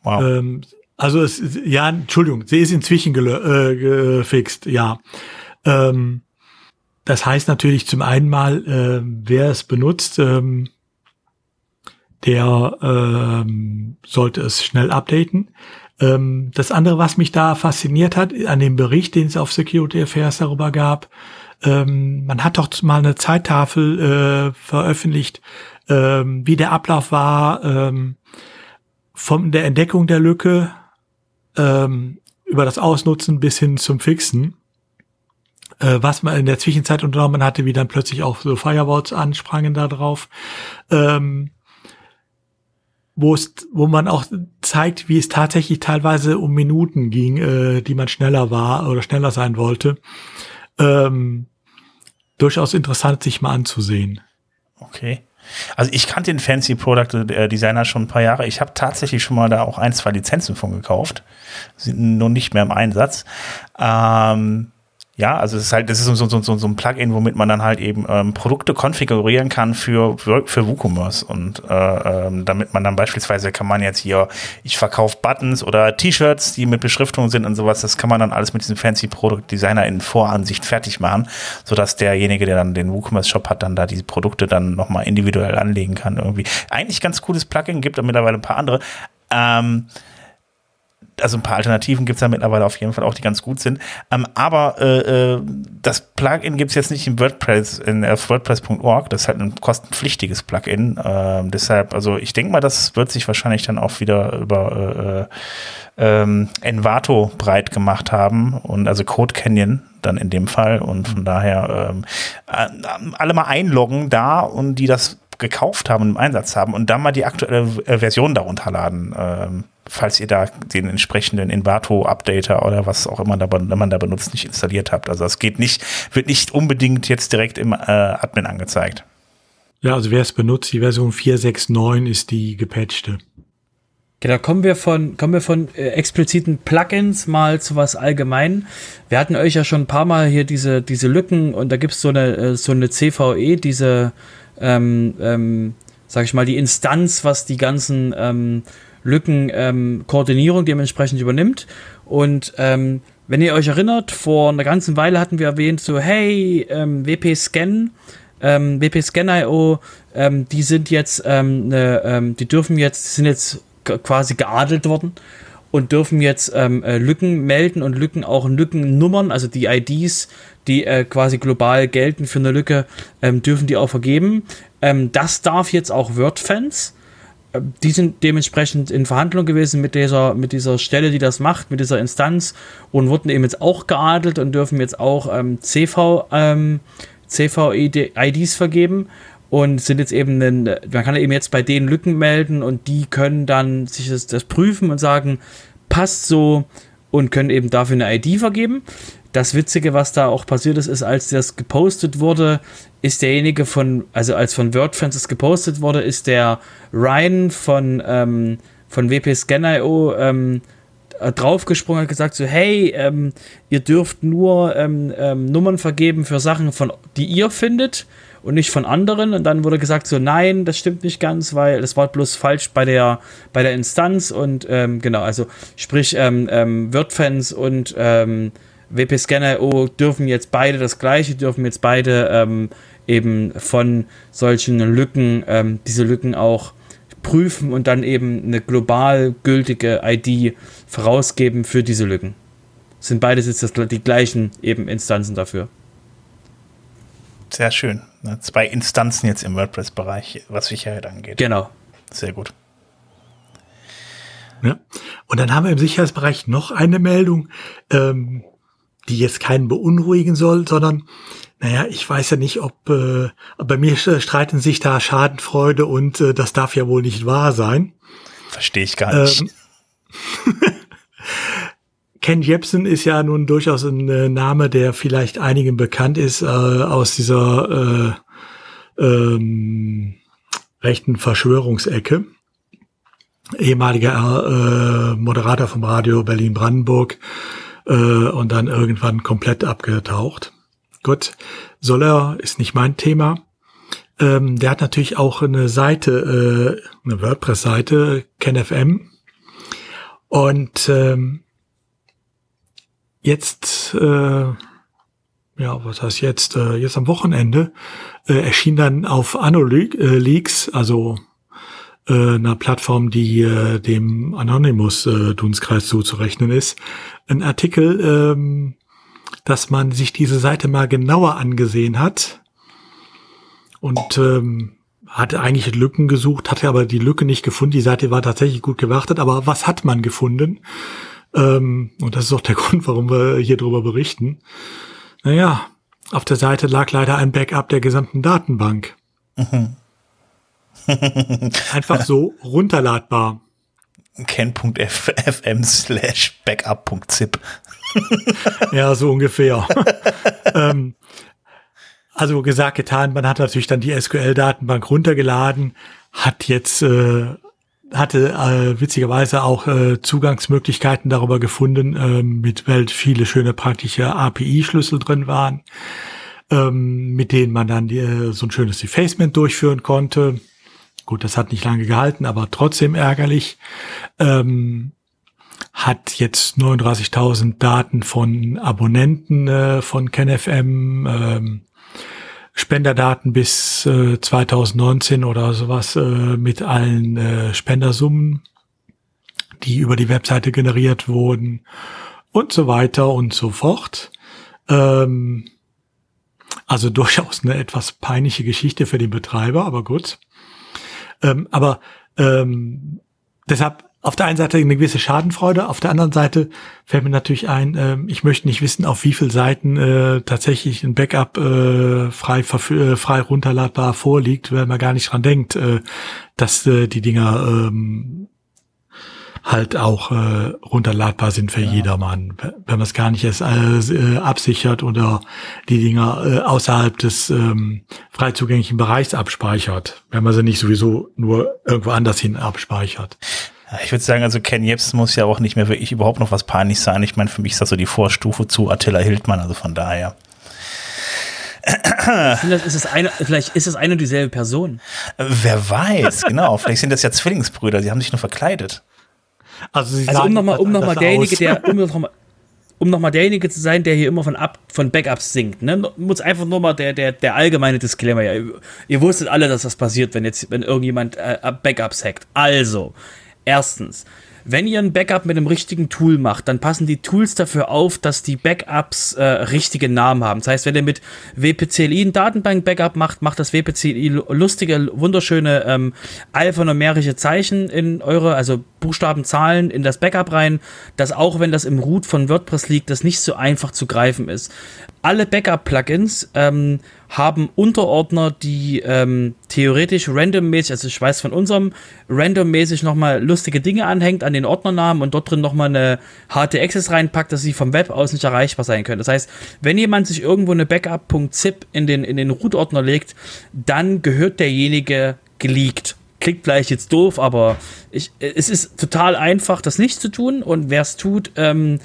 Wow. Ähm, also es, ja, Entschuldigung, sie ist inzwischen äh, gefixt, ja. Ähm, das heißt natürlich zum einen mal, äh, wer es benutzt, ähm, der ähm, sollte es schnell updaten. Ähm, das andere, was mich da fasziniert hat, an dem Bericht, den es auf Security Affairs darüber gab, ähm, man hat doch mal eine Zeittafel äh, veröffentlicht, ähm, wie der Ablauf war ähm, von der Entdeckung der Lücke ähm, über das Ausnutzen bis hin zum Fixen. Äh, was man in der Zwischenzeit unternommen hatte, wie dann plötzlich auch so Firewalls ansprangen da drauf. Ähm, wo es, wo man auch zeigt, wie es tatsächlich teilweise um Minuten ging, äh, die man schneller war oder schneller sein wollte. Ähm, durchaus interessant, sich mal anzusehen. Okay. Also ich kannte den Fancy Product äh, Designer schon ein paar Jahre. Ich habe tatsächlich schon mal da auch ein, zwei Lizenzen von gekauft. Sind nur nicht mehr im Einsatz. Ähm, ja, also es ist halt, das ist so, so, so, so ein Plugin, womit man dann halt eben ähm, Produkte konfigurieren kann für, für WooCommerce. Und äh, ähm, damit man dann beispielsweise kann man jetzt hier, ich verkaufe Buttons oder T-Shirts, die mit Beschriftung sind und sowas, das kann man dann alles mit diesem Fancy Product Designer in Voransicht fertig machen, sodass derjenige, der dann den WooCommerce-Shop hat, dann da diese Produkte dann nochmal individuell anlegen kann irgendwie. Eigentlich ganz cooles Plugin, gibt da mittlerweile ein paar andere. Ähm, also ein paar Alternativen gibt es da mittlerweile auf jeden Fall auch, die ganz gut sind. Ähm, aber äh, äh, das Plugin gibt es jetzt nicht in WordPress, in WordPress.org. Das ist halt ein kostenpflichtiges Plugin. Ähm, deshalb, also ich denke mal, das wird sich wahrscheinlich dann auch wieder über äh, äh, ähm, Envato breit gemacht haben und also Code Canyon dann in dem Fall. Und von daher ähm, äh, alle mal einloggen da und die das gekauft haben und im Einsatz haben und dann mal die aktuelle äh, Version darunter laden, ähm, falls ihr da den entsprechenden Envato-Updater oder was auch immer da, man da benutzt, nicht installiert habt. Also es geht nicht, wird nicht unbedingt jetzt direkt im äh, Admin angezeigt. Ja, also wer es benutzt, die Version 469 ist die gepatchte. Genau, kommen wir von, kommen wir von äh, expliziten Plugins mal zu was allgemein. Wir hatten euch ja schon ein paar Mal hier diese, diese Lücken und da gibt es so eine, äh, so eine CVE, diese ähm, ähm, sag ich mal, die Instanz, was die ganzen ähm, Lückenkoordinierung ähm, dementsprechend übernimmt. Und ähm, wenn ihr euch erinnert, vor einer ganzen Weile hatten wir erwähnt, so, hey, ähm, WP-Scan, ähm, WP-Scan.io, ähm, die sind jetzt, ähm, ne, ähm, die dürfen jetzt, sind jetzt quasi geadelt worden und dürfen jetzt ähm, äh, Lücken melden und Lücken auch Lückennummern, also die IDs, die äh, quasi global gelten für eine Lücke, ähm, dürfen die auch vergeben. Ähm, das darf jetzt auch WordFans. Die sind dementsprechend in Verhandlung gewesen mit dieser, mit dieser Stelle, die das macht, mit dieser Instanz und wurden eben jetzt auch geadelt und dürfen jetzt auch ähm, CV, ähm, CV-IDs vergeben und sind jetzt eben, ein, man kann eben jetzt bei denen Lücken melden und die können dann sich das, das prüfen und sagen, passt so und können eben dafür eine ID vergeben. Das Witzige, was da auch passiert ist, ist, als das gepostet wurde, ist derjenige von, also als von WordFans es gepostet wurde, ist der Ryan von, ähm, von WP Scan.io ähm, draufgesprungen hat gesagt so hey ähm, ihr dürft nur ähm, ähm, Nummern vergeben für Sachen von die ihr findet und nicht von anderen. Und dann wurde gesagt, so nein, das stimmt nicht ganz, weil das war bloß falsch bei der, bei der Instanz. Und ähm, genau, also sprich, ähm, ähm, WordFans und ähm, WP Scanner oh, dürfen jetzt beide das gleiche, dürfen jetzt beide ähm, eben von solchen Lücken, ähm, diese Lücken auch prüfen und dann eben eine global gültige ID vorausgeben für diese Lücken. Sind beides jetzt das, die gleichen eben Instanzen dafür. Sehr schön. Zwei Instanzen jetzt im WordPress-Bereich, was Sicherheit angeht. Genau. Sehr gut. Ja. Und dann haben wir im Sicherheitsbereich noch eine Meldung, ähm, die jetzt keinen beunruhigen soll, sondern, naja, ich weiß ja nicht, ob äh, bei mir streiten sich da Schadenfreude und äh, das darf ja wohl nicht wahr sein. Verstehe ich gar nicht. Ähm, [laughs] Ken Jebsen ist ja nun durchaus ein äh, Name, der vielleicht einigen bekannt ist äh, aus dieser äh, ähm, rechten Verschwörungsecke. Ehemaliger äh, Moderator vom Radio Berlin-Brandenburg äh, und dann irgendwann komplett abgetaucht. Gut, soll er, ist nicht mein Thema. ähm, der hat natürlich auch eine Seite, äh, eine WordPress-Seite, KenFM. Und ähm, jetzt, äh, ja, was heißt jetzt, äh, jetzt am Wochenende, äh, erschien dann auf Anoleaks, also äh, einer Plattform, die äh, dem Anonymous-Dunstkreis zuzurechnen ist, ein Artikel, ähm, dass man sich diese Seite mal genauer angesehen hat und ähm, hatte eigentlich Lücken gesucht, hatte aber die Lücke nicht gefunden. Die Seite war tatsächlich gut gewartet, aber was hat man gefunden? Ähm, und das ist auch der [laughs] Grund, warum wir hier drüber berichten. Naja, auf der Seite lag leider ein Backup der gesamten Datenbank. Mhm. Einfach so runterladbar. ken.fm slash backup.zip. ja, so ungefähr. [laughs] ähm, also gesagt, getan, man hat natürlich dann die SQL-Datenbank runtergeladen, hat jetzt, äh, hatte äh, witzigerweise auch äh, Zugangsmöglichkeiten darüber gefunden, äh, mit weil viele schöne praktische API-Schlüssel drin waren, ähm, mit denen man dann die, äh, so ein schönes Defacement durchführen konnte. Gut, das hat nicht lange gehalten, aber trotzdem ärgerlich. Ähm, hat jetzt 39.000 Daten von Abonnenten äh, von KenFM, ähm, Spenderdaten bis äh, 2019 oder sowas äh, mit allen äh, Spendersummen, die über die Webseite generiert wurden und so weiter und so fort. Ähm, also [laughs] durchaus eine etwas peinliche Geschichte für den Betreiber, aber gut. Ähm, aber ähm, deshalb auf der einen Seite eine gewisse Schadenfreude, auf der anderen Seite fällt mir natürlich ein, äh, ich möchte nicht wissen, auf wie viel Seiten äh, tatsächlich ein Backup äh, frei, äh, frei runterladbar vorliegt, weil man gar nicht dran denkt, äh, dass äh, die Dinger ähm, halt auch äh, runterladbar sind für ja. jedermann. Wenn man es gar nicht erst äh, absichert oder die Dinger äh, außerhalb des ähm, frei zugänglichen Bereichs abspeichert, wenn man sie nicht sowieso nur irgendwo anders hin abspeichert. Ich würde sagen, also Ken Jebs muss ja auch nicht mehr wirklich überhaupt noch was peinlich sein. Ich meine, für mich ist das so die Vorstufe zu Attila Hildmann, also von daher. Vielleicht ist es eine, vielleicht ist es eine und dieselbe Person. Wer weiß, genau. Vielleicht sind das ja Zwillingsbrüder, sie haben sich nur verkleidet. Also, also um nochmal, um nochmal derjenige, der, um [laughs] nochmal, um noch derjenige zu sein, der hier immer von, Up, von Backups singt, ne, muss einfach nur mal der, der, der allgemeine Disclaimer, ja, ihr, ihr wusstet alle, dass das passiert, wenn jetzt, wenn irgendjemand äh, Backups hackt. Also, erstens, wenn ihr ein Backup mit einem richtigen Tool macht, dann passen die Tools dafür auf, dass die Backups äh, richtige Namen haben. Das heißt, wenn ihr mit WPCLI ein Datenbank-Backup macht, macht das WPCLI lustige, wunderschöne ähm, alphanumerische Zeichen in eure, also Buchstaben, Zahlen in das Backup rein, dass auch wenn das im Root von WordPress liegt, das nicht so einfach zu greifen ist. Alle Backup-Plugins ähm, haben Unterordner, die ähm, theoretisch randommäßig, also ich weiß von unserem, randommäßig nochmal lustige Dinge anhängt an den Ordnernamen und dort drin nochmal eine HT-Access reinpackt, dass sie vom Web aus nicht erreichbar sein können. Das heißt, wenn jemand sich irgendwo eine Backup.zip in den, in den Root-Ordner legt, dann gehört derjenige geleakt. Klingt vielleicht jetzt doof, aber ich, es ist total einfach, das nicht zu tun und wer es tut, ähm,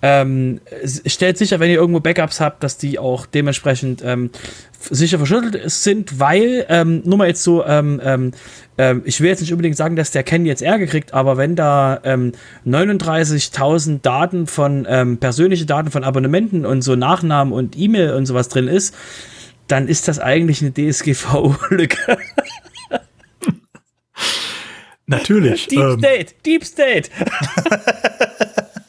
ähm, stellt sicher, wenn ihr irgendwo Backups habt, dass die auch dementsprechend ähm, sicher verschüttelt sind, weil, ähm, nur mal jetzt so, ähm, ähm, ähm, ich will jetzt nicht unbedingt sagen, dass der Ken jetzt Ärger kriegt, aber wenn da 39.000 Daten von, persönliche Daten von Abonnementen und so Nachnamen und E-Mail und sowas drin ist, dann ist das eigentlich eine DSGVO-Lücke. [laughs] Natürlich. Deep State, Deep State.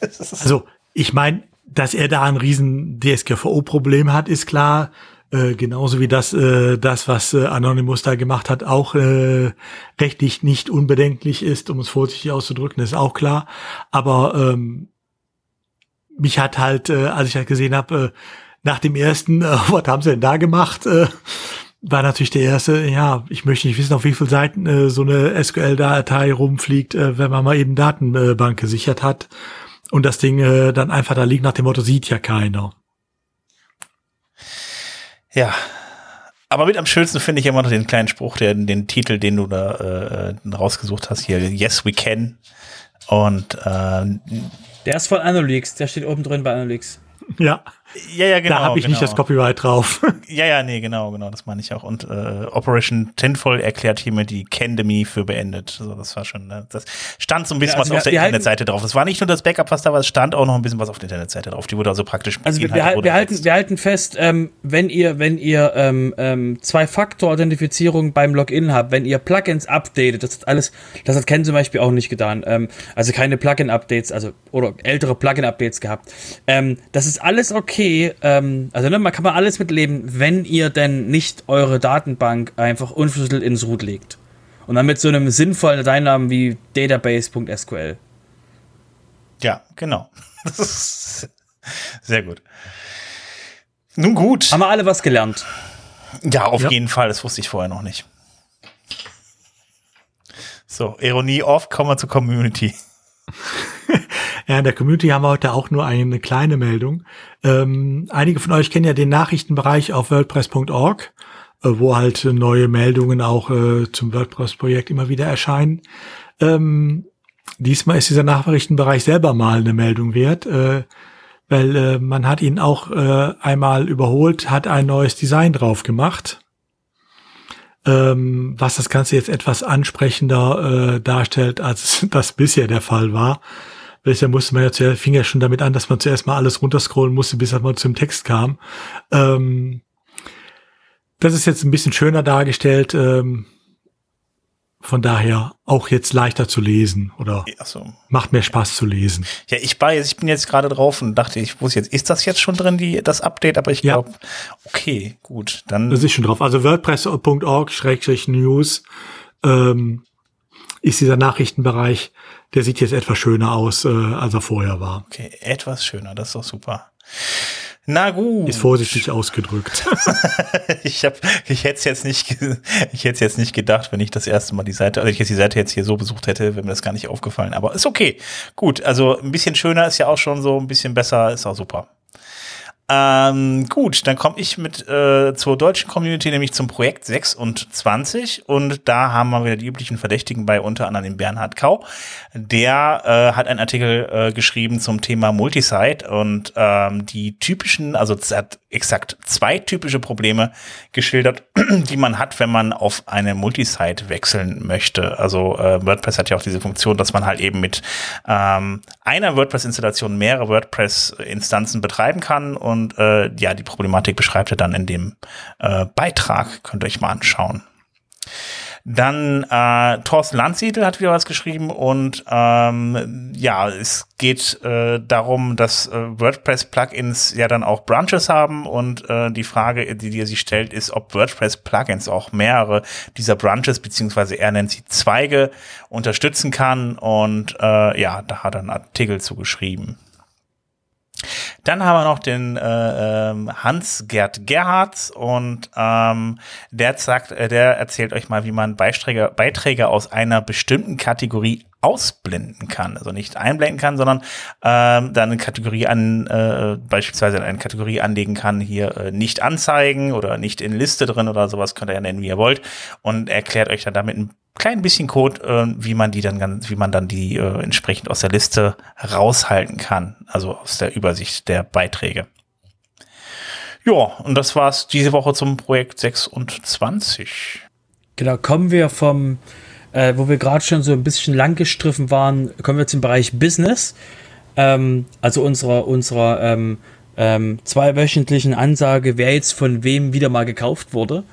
[laughs] also ich meine, dass er da ein riesen DSGVO-Problem hat, ist klar. Äh, genauso wie das, äh, das, was äh, Anonymous da gemacht hat, auch äh, rechtlich nicht unbedenklich ist, um es vorsichtig auszudrücken, ist auch klar. Aber ähm, mich hat halt, äh, als ich halt gesehen habe, äh, nach dem ersten, äh, [laughs] was haben sie denn da gemacht, äh, war natürlich der erste, ja, ich möchte nicht wissen, auf wie viele Seiten äh, so eine SQL-Datei rumfliegt, äh, wenn man mal eben Datenbank gesichert hat und das Ding äh, dann einfach da liegt nach dem Motto, sieht ja keiner. Ja. Aber mit am schönsten finde ich immer noch den kleinen Spruch, der, den Titel, den du da äh, rausgesucht hast, hier, Yes, we can. Und äh, der ist von Analytics, der steht oben drin bei Analytics. Ja, Ja, ja, genau. Da habe ich genau. nicht das Copyright drauf. [laughs] Ja, ja, nee, genau, genau, das meine ich auch. Und äh, Operation Tinfoil erklärt hiermit die Candemy für beendet. So, das war schon, ne? das stand so ein bisschen Ja, also was auf wir- der wir halten- Internetseite drauf. Es war nicht nur das Backup, was da war, es stand auch noch ein bisschen was auf der Internetseite drauf. Die wurde also praktisch. Also wir, wir, halten- wir, halten, wir halten fest, ähm, wenn ihr, wenn ihr ähm, ähm, Zwei-Faktor-Authentifizierung beim Login habt, wenn ihr Plugins updatet, das hat alles, das hat Ken zum Beispiel auch nicht getan. Ähm, also keine Plugin-Updates, also oder ältere Plugin-Updates gehabt. Ähm, das ist alles okay. Ähm, also ne, man kann man alles mitleben, wenn ihr denn nicht eure Datenbank einfach unverschlüsselt ins Root legt. Und dann mit so einem sinnvollen Dateinamen wie database.sql. Ja, genau. [laughs] Das ist sehr gut. Nun gut. Haben wir alle was gelernt. Ja, auf Ja. jeden Fall. Das wusste ich vorher noch nicht. So, Ironie off, kommen wir zur Community. [laughs] Ja, in der Community haben wir heute auch nur eine kleine Meldung. Ähm, einige von euch kennen ja den Nachrichtenbereich auf WordPress.org, äh, wo halt neue Meldungen auch äh, zum WordPress-Projekt immer wieder erscheinen. Ähm, diesmal ist dieser Nachrichtenbereich selber mal eine Meldung wert, äh, weil äh, man hat ihn auch äh, einmal überholt, hat ein neues Design drauf gemacht. Ähm, was das Ganze jetzt etwas ansprechender äh, darstellt, als [laughs] das bisher der Fall war. Bisher musste man ja zuerst, fing ja schon damit an, dass man zuerst mal alles runterscrollen musste, bis man zum Text kam. Ähm, das ist jetzt ein bisschen schöner dargestellt. Ähm, von daher auch jetzt leichter zu lesen oder Achso. macht mehr Spaß zu lesen. Ja, ich war jetzt, ich bin jetzt gerade drauf und dachte, ich wusste jetzt, ist das jetzt schon drin, die, das Update? Aber ich Ja. glaube, okay, gut, dann. Das ist schon drauf. Also WordPress.org-news ähm, ist dieser Nachrichtenbereich, der sieht jetzt etwas schöner aus, äh, als er vorher war. Okay, etwas schöner, das ist doch super. Na gut. Ist vorsichtig ausgedrückt. [laughs] ich hab, ich hätte jetzt nicht, ich hätte jetzt nicht gedacht, wenn ich das erste Mal die Seite, also ich jetzt die Seite jetzt hier so besucht hätte, wäre mir das gar nicht aufgefallen. Aber ist okay. Gut, also ein bisschen schöner ist ja auch schon so, ein bisschen besser ist auch super. Ähm, gut, dann komme ich mit äh, zur deutschen Community, nämlich zum Projekt 26 und da haben wir wieder die üblichen Verdächtigen bei, unter anderem den Bernhard Kau. Der äh, hat einen Artikel äh, geschrieben zum Thema Multisite und ähm, die typischen, also es hat exakt zwei typische Probleme geschildert, [clears throat] die man hat, wenn man auf eine Multisite wechseln möchte. Also äh, WordPress hat ja auch diese Funktion, dass man halt eben mit ähm, einer WordPress-Installation mehrere WordPress-Instanzen betreiben kann und äh, ja, die Problematik beschreibt er dann in dem äh, Beitrag. Könnt ihr euch mal anschauen. Dann äh, Thorsten Landsiedel hat wieder was geschrieben und ähm, ja, es geht äh, darum, dass äh, WordPress-Plugins ja dann auch Branches haben und äh, die Frage, die, er sich stellt, ist, ob WordPress-Plugins auch mehrere dieser Branches, beziehungsweise er nennt sie Zweige, unterstützen kann und äh, ja, da hat er einen Artikel zu geschrieben. Dann haben wir noch den äh, ähm, Hans-Gerd Gerhards und ähm, der sagt, äh, der erzählt euch mal, wie man Beiträge, Beiträge aus einer bestimmten Kategorie ausblenden kann, also nicht einblenden kann, sondern ähm, dann eine Kategorie an, äh, beispielsweise eine Kategorie anlegen kann, hier äh, nicht anzeigen oder nicht in Liste drin oder sowas, könnt ihr ja nennen, wie ihr wollt und erklärt euch dann damit ein klein bisschen Code, äh, wie man die dann ganz, wie man dann die äh, entsprechend aus der Liste raushalten kann, also aus der Übersicht der Beiträge. Ja, und das war's diese Woche zum Projekt 26. Genau, kommen wir vom, äh, wo wir gerade schon so ein bisschen lang gestriffen waren, kommen wir zum Bereich Business. Ähm, also unserer, unserer ähm, ähm, zweiwöchentlichen Ansage, wer jetzt von wem wieder mal gekauft wurde.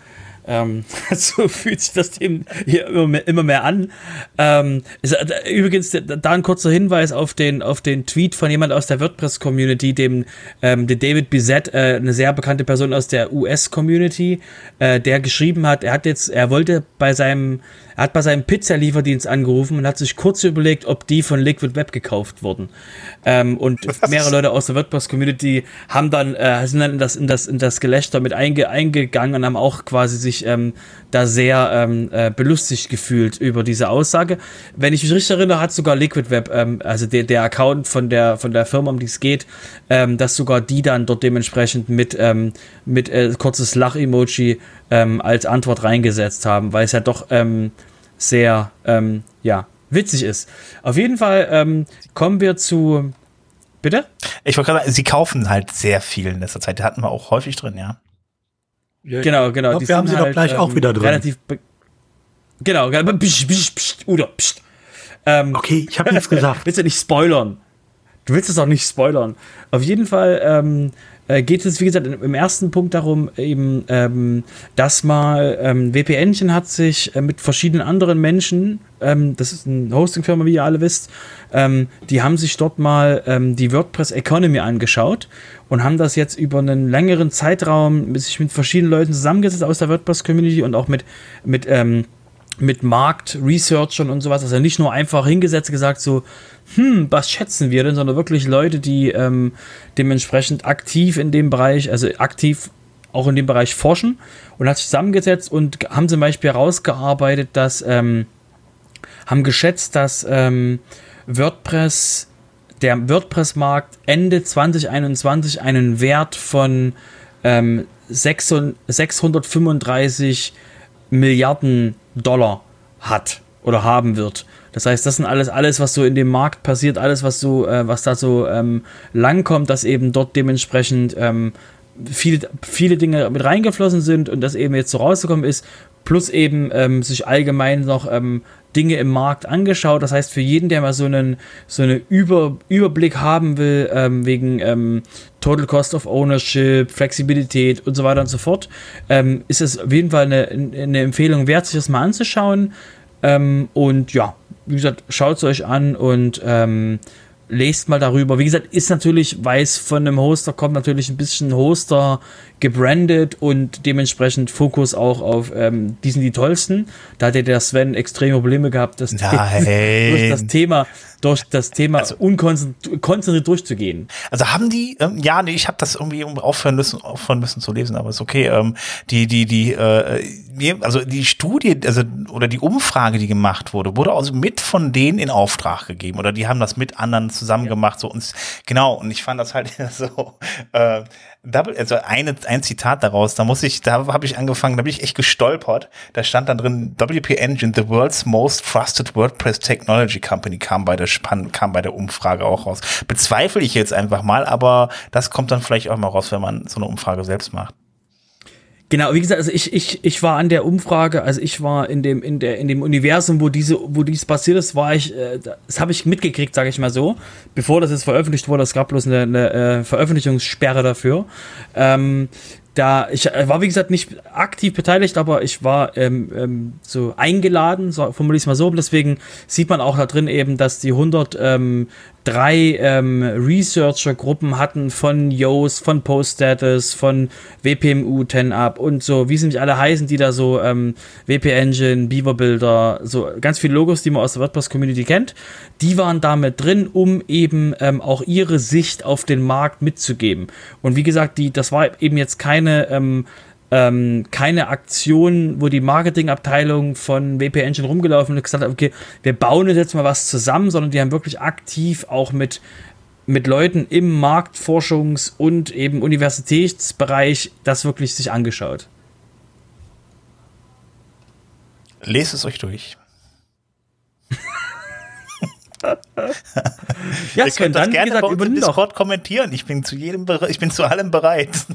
Ähm, [laughs] so fühlt sich das dem hier immer mehr, immer mehr an. Ähm, ist, übrigens, da da ein kurzer Hinweis auf den, auf den Tweet von jemand aus der WordPress-Community, dem, ähm, dem David Bizet, äh, eine sehr bekannte Person aus der US-Community, äh, der geschrieben hat, er hat jetzt, er wollte bei seinem, er hat bei seinem Pizzalieferdienst angerufen und hat sich kurz überlegt, ob die von Liquid Web gekauft wurden. Ähm, und [laughs] mehrere Leute aus der WordPress-Community haben dann, äh, sind dann in das, in das, in das Gelächter mit einge, eingegangen und haben auch quasi sich ähm, da sehr ähm, äh, belustigt gefühlt über diese Aussage. Wenn ich mich richtig erinnere, hat sogar Liquid Web, ähm, also der, der Account von der, von der Firma, um die es geht, ähm, dass sogar die dann dort dementsprechend mit, ähm, mit äh, kurzes Lach-Emoji ähm, als Antwort reingesetzt haben, weil es ja doch ähm, sehr, ähm, ja, witzig ist. Auf jeden Fall ähm, kommen wir zu Bitte? Ich wollte gerade sagen, sie kaufen halt sehr viel in letzter Zeit. Die hatten wir auch häufig drin, ja. Genau, genau. Glaub, wir haben sie doch gleich auch wieder drin. ähm, Relativ genau, genau. Psst, psst, psst, Udo, psst. Ähm, Okay, ich habe nichts [laughs] gesagt. willst du nicht spoilern? Du willst es auch nicht spoilern. Auf jeden Fall ähm, äh, geht es, wie gesagt, im ersten Punkt darum, eben, ähm, dass mal ähm, WPNchen hat sich äh, mit verschiedenen anderen Menschen, ähm, das ist eine Hostingfirma, wie ihr alle wisst, ähm, die haben sich dort mal ähm, die WordPress Economy angeschaut und haben das jetzt über einen längeren Zeitraum sich mit verschiedenen Leuten zusammengesetzt aus der WordPress Community und auch mit, mit ähm, mit Marktresearchern und sowas. Also nicht nur einfach hingesetzt gesagt so, hm, was schätzen wir denn, sondern wirklich Leute, die ähm, dementsprechend aktiv in dem Bereich, also aktiv auch in dem Bereich forschen und hat sich zusammengesetzt und haben zum Beispiel herausgearbeitet, dass ähm, haben geschätzt, dass ähm, WordPress, der WordPress-Markt Ende 2021 einen Wert von ähm, 635 Milliarden Dollar hat oder haben wird. Das heißt, das sind alles, alles, was so in dem Markt passiert, alles, was so, äh, was da so ähm, langkommt, dass eben dort dementsprechend ähm, viele, viele Dinge mit reingeflossen sind und das eben jetzt so rausgekommen ist, plus eben ähm, sich allgemein noch ähm, Dinge im Markt angeschaut. Das heißt, für jeden, der mal so einen so eine Über, Überblick haben will, ähm, wegen ähm, Total Cost of Ownership, Flexibilität und so weiter und so fort, ähm, ist es auf jeden Fall eine, eine Empfehlung wert, sich das mal anzuschauen. Ähm, und ja, wie gesagt, schaut es euch an und ähm, lest mal darüber. Wie gesagt, ist natürlich, weil es von einem Hoster kommt, natürlich ein bisschen Hoster gebrandet und dementsprechend Fokus auch auf, ähm, die sind die tollsten. Da hat ja der Sven extreme Probleme gehabt, das durch das Thema, durch das Thema unkonzentriert durchzugehen. Also haben die, ähm, ja, nee, ich habe das irgendwie aufhören müssen, aufhören müssen zu lesen, aber ist okay. Ähm, die, die, die, äh, also die Studie, also oder die Umfrage, die gemacht wurde, wurde also mit von denen in Auftrag gegeben oder die haben das mit anderen zusammen gemacht, so uns genau. Und ich fand das halt [laughs] so. Äh, Double, also eine, ein Zitat daraus, da muss ich, da habe ich angefangen, da bin ich echt gestolpert. Da stand dann drin, WP Engine, the world's most trusted WordPress Technology Company, kam bei der Spann, kam bei der Umfrage auch raus. Bezweifle ich jetzt einfach mal, aber das kommt dann vielleicht auch mal raus, wenn man so eine Umfrage selbst macht. Genau, wie gesagt, also ich, ich, ich war an der Umfrage, also ich war in dem, in der, in dem Universum, wo diese, wo dies passiert ist, war ich, äh, das habe ich mitgekriegt, sage ich mal so, bevor das jetzt veröffentlicht wurde, es gab bloß eine, eine äh, Veröffentlichungssperre dafür. Ähm, da, ich äh, war wie gesagt nicht aktiv beteiligt, aber ich war ähm, ähm, so eingeladen, so formuliere ich es mal so, deswegen sieht man auch da drin eben, dass die 100 ähm, drei ähm, Researcher-Gruppen hatten von Yoast, von PostStatus, von WPMU 10up und so, wie sie nicht alle heißen, die da so ähm, WP Engine, Beaver Builder, so ganz viele Logos, die man aus der WordPress-Community kennt, die waren damit drin, um eben ähm, auch ihre Sicht auf den Markt mitzugeben. Und wie gesagt, die, das war eben jetzt keine ähm, ähm, keine Aktion, wo die Marketingabteilung von WP Engine rumgelaufen und gesagt hat, okay, wir bauen jetzt mal was zusammen, sondern die haben wirklich aktiv auch mit, mit Leuten im Marktforschungs- und eben Universitätsbereich das wirklich sich angeschaut. Lest es euch durch. Ja, Ihr könnt das dann, wie gerne gesagt, bei uns im. Discord kommentieren. Ich bin zu jedem, ich bin zu allem bereit.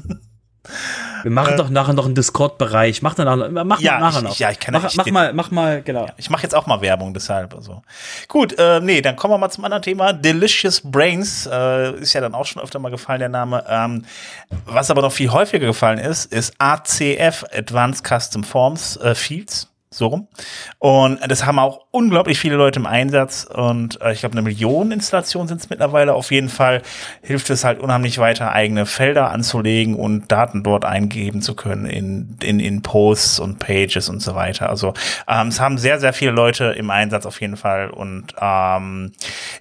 Wir machen doch nachher noch einen Discord-Bereich. Mach dann nachher, mach Ja, nachher ich- noch. ja, ich kann- mach, ich- mach mal, mach mal, genau. Ich mache jetzt auch mal Werbung, deshalb. Also. Gut, äh, nee, dann kommen wir mal zum anderen Thema. Delicious Brains äh, ist ja dann auch schon öfter mal gefallen, der Name. Ähm, was aber noch viel häufiger gefallen ist, ist ACF, Advanced Custom Forms äh, Fields. So rum. Und das haben auch unglaublich viele Leute im Einsatz. Und äh, ich glaube, eine Million Installationen sind es mittlerweile. Auf jeden Fall hilft es halt unheimlich weiter, eigene Felder anzulegen und Daten dort eingeben zu können in, in, in Posts und Pages und so weiter. Also ähm, es haben sehr, sehr viele Leute im Einsatz auf jeden Fall. Und ähm,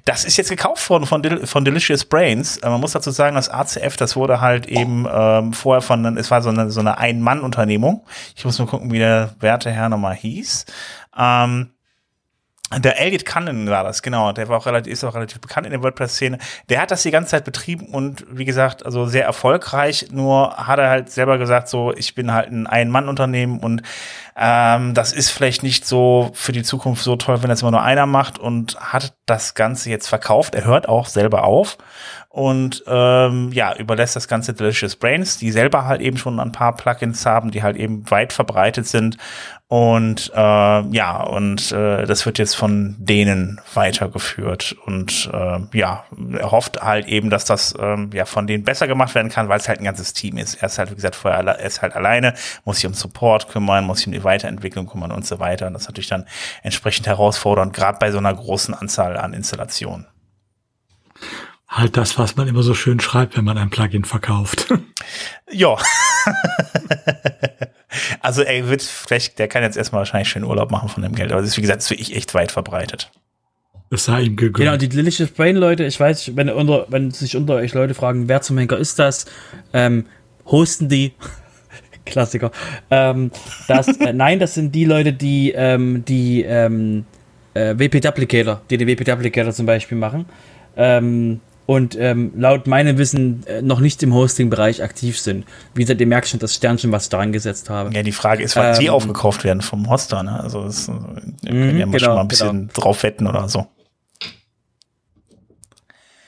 das ist jetzt gekauft worden von, Del von Delicious Brains. Äh, man muss dazu sagen, das ACF, das wurde halt eben ähm, vorher von, es war so eine, so eine Ein-Mann-Unternehmung. Ich muss mal gucken, wie der werte Herr nochmal hieß. Ähm, der Elliot Cullen war das, genau. Der war auch relativ, ist auch relativ bekannt in der WordPress-Szene. Der hat das die ganze Zeit betrieben und wie gesagt, also sehr erfolgreich. Nur hat er halt selber gesagt, so, ich bin halt ein Ein-Mann-Unternehmen und ähm, das ist vielleicht nicht so für die Zukunft so toll, wenn das immer nur einer macht und hat das Ganze jetzt verkauft. Er hört auch selber auf und ähm, ja, überlässt das Ganze Delicious Brains, die selber halt eben schon ein paar Plugins haben, die halt eben weit verbreitet sind. Und äh, ja, und äh, das wird jetzt von denen weitergeführt. Und äh, ja, er hofft halt eben, dass das ähm, ja von denen besser gemacht werden kann, weil es halt ein ganzes Team ist. Er ist halt, wie gesagt, vorher er ist halt alleine, muss sich um Support kümmern, muss sich um die Weiterentwicklung kümmern und so weiter. Und das ist natürlich dann entsprechend herausfordernd, gerade bei so einer großen Anzahl an Installationen halt das, was man immer so schön schreibt, wenn man ein Plugin verkauft. [laughs] [laughs] Ja. Also er wird vielleicht, der kann jetzt erstmal wahrscheinlich schön Urlaub machen von dem Geld, aber das ist, wie gesagt, das ist wirklich echt weit verbreitet. Das sei ihm gegönnt. Genau, die Delicious Brain Leute, ich weiß, wenn, unter, wenn sich unter euch Leute fragen, wer zum Henker ist das, ähm, hosten die. [laughs] Klassiker. Ähm, das, äh, [laughs] nein, das sind die Leute, die ähm, die ähm, äh, WP-Duplicator, die den WP-Duplicator zum Beispiel machen. Ähm, und ähm, laut meinem Wissen äh, noch nicht im Hosting-Bereich aktiv sind. Wie gesagt, ihr merkt schon das Sternchen, was ich da angesetzt habe. Ja, die Frage ist, wann ähm, die aufgekauft werden vom Hoster. Ne? Also das, wir können ja genau, schon mal ein bisschen genau. drauf wetten oder so.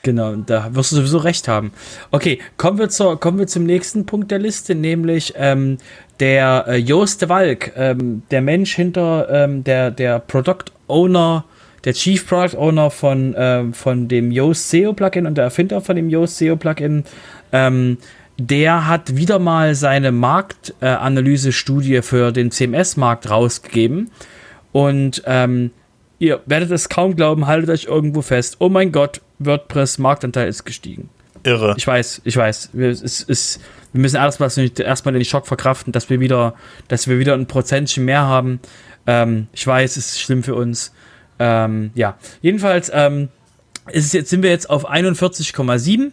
Genau, da wirst du sowieso recht haben. Okay, kommen wir, zur, kommen wir zum nächsten Punkt der Liste, nämlich ähm, der äh, Joost de Walk, ähm, der Mensch hinter ähm, der, der Product Owner der Chief Product Owner von, äh, von dem Yoast SEO Plugin und der Erfinder von dem Yoast SEO Plugin, ähm, der hat wieder mal seine Marktanalyse-Studie äh, für den CMS-Markt rausgegeben. Und ähm, ihr werdet es kaum glauben, haltet euch irgendwo fest. Oh mein Gott, WordPress-Marktanteil ist gestiegen. Irre. Ich weiß, ich weiß. Wir, es, es, wir müssen erstmal, erstmal den Schock verkraften, dass wir wieder, dass wir wieder ein Prozentchen mehr haben. Ähm, ich weiß, es ist schlimm für uns. Ähm, ja, jedenfalls ähm, ist jetzt, sind wir jetzt auf 41,7.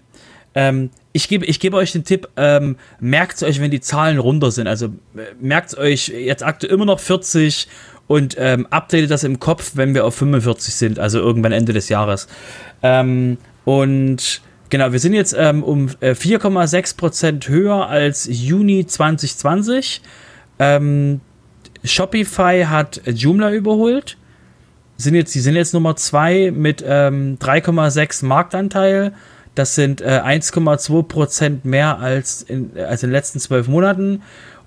Ähm, ich gebe ich gebe euch den Tipp, ähm, merkt euch, wenn die Zahlen runter sind. Also äh, merkt euch jetzt aktuell immer noch 40 und ähm, updatet das im Kopf, wenn wir auf 45 sind, also irgendwann Ende des Jahres. Ähm, und genau, wir sind jetzt ähm, um äh, 4,6% höher als Juni 2020. Ähm, Shopify hat Joomla überholt sind jetzt, die sind jetzt Nummer 2 mit ähm, 3,6 Marktanteil. Das sind äh, 1,2 Prozent mehr als in, als in den letzten zwölf Monaten.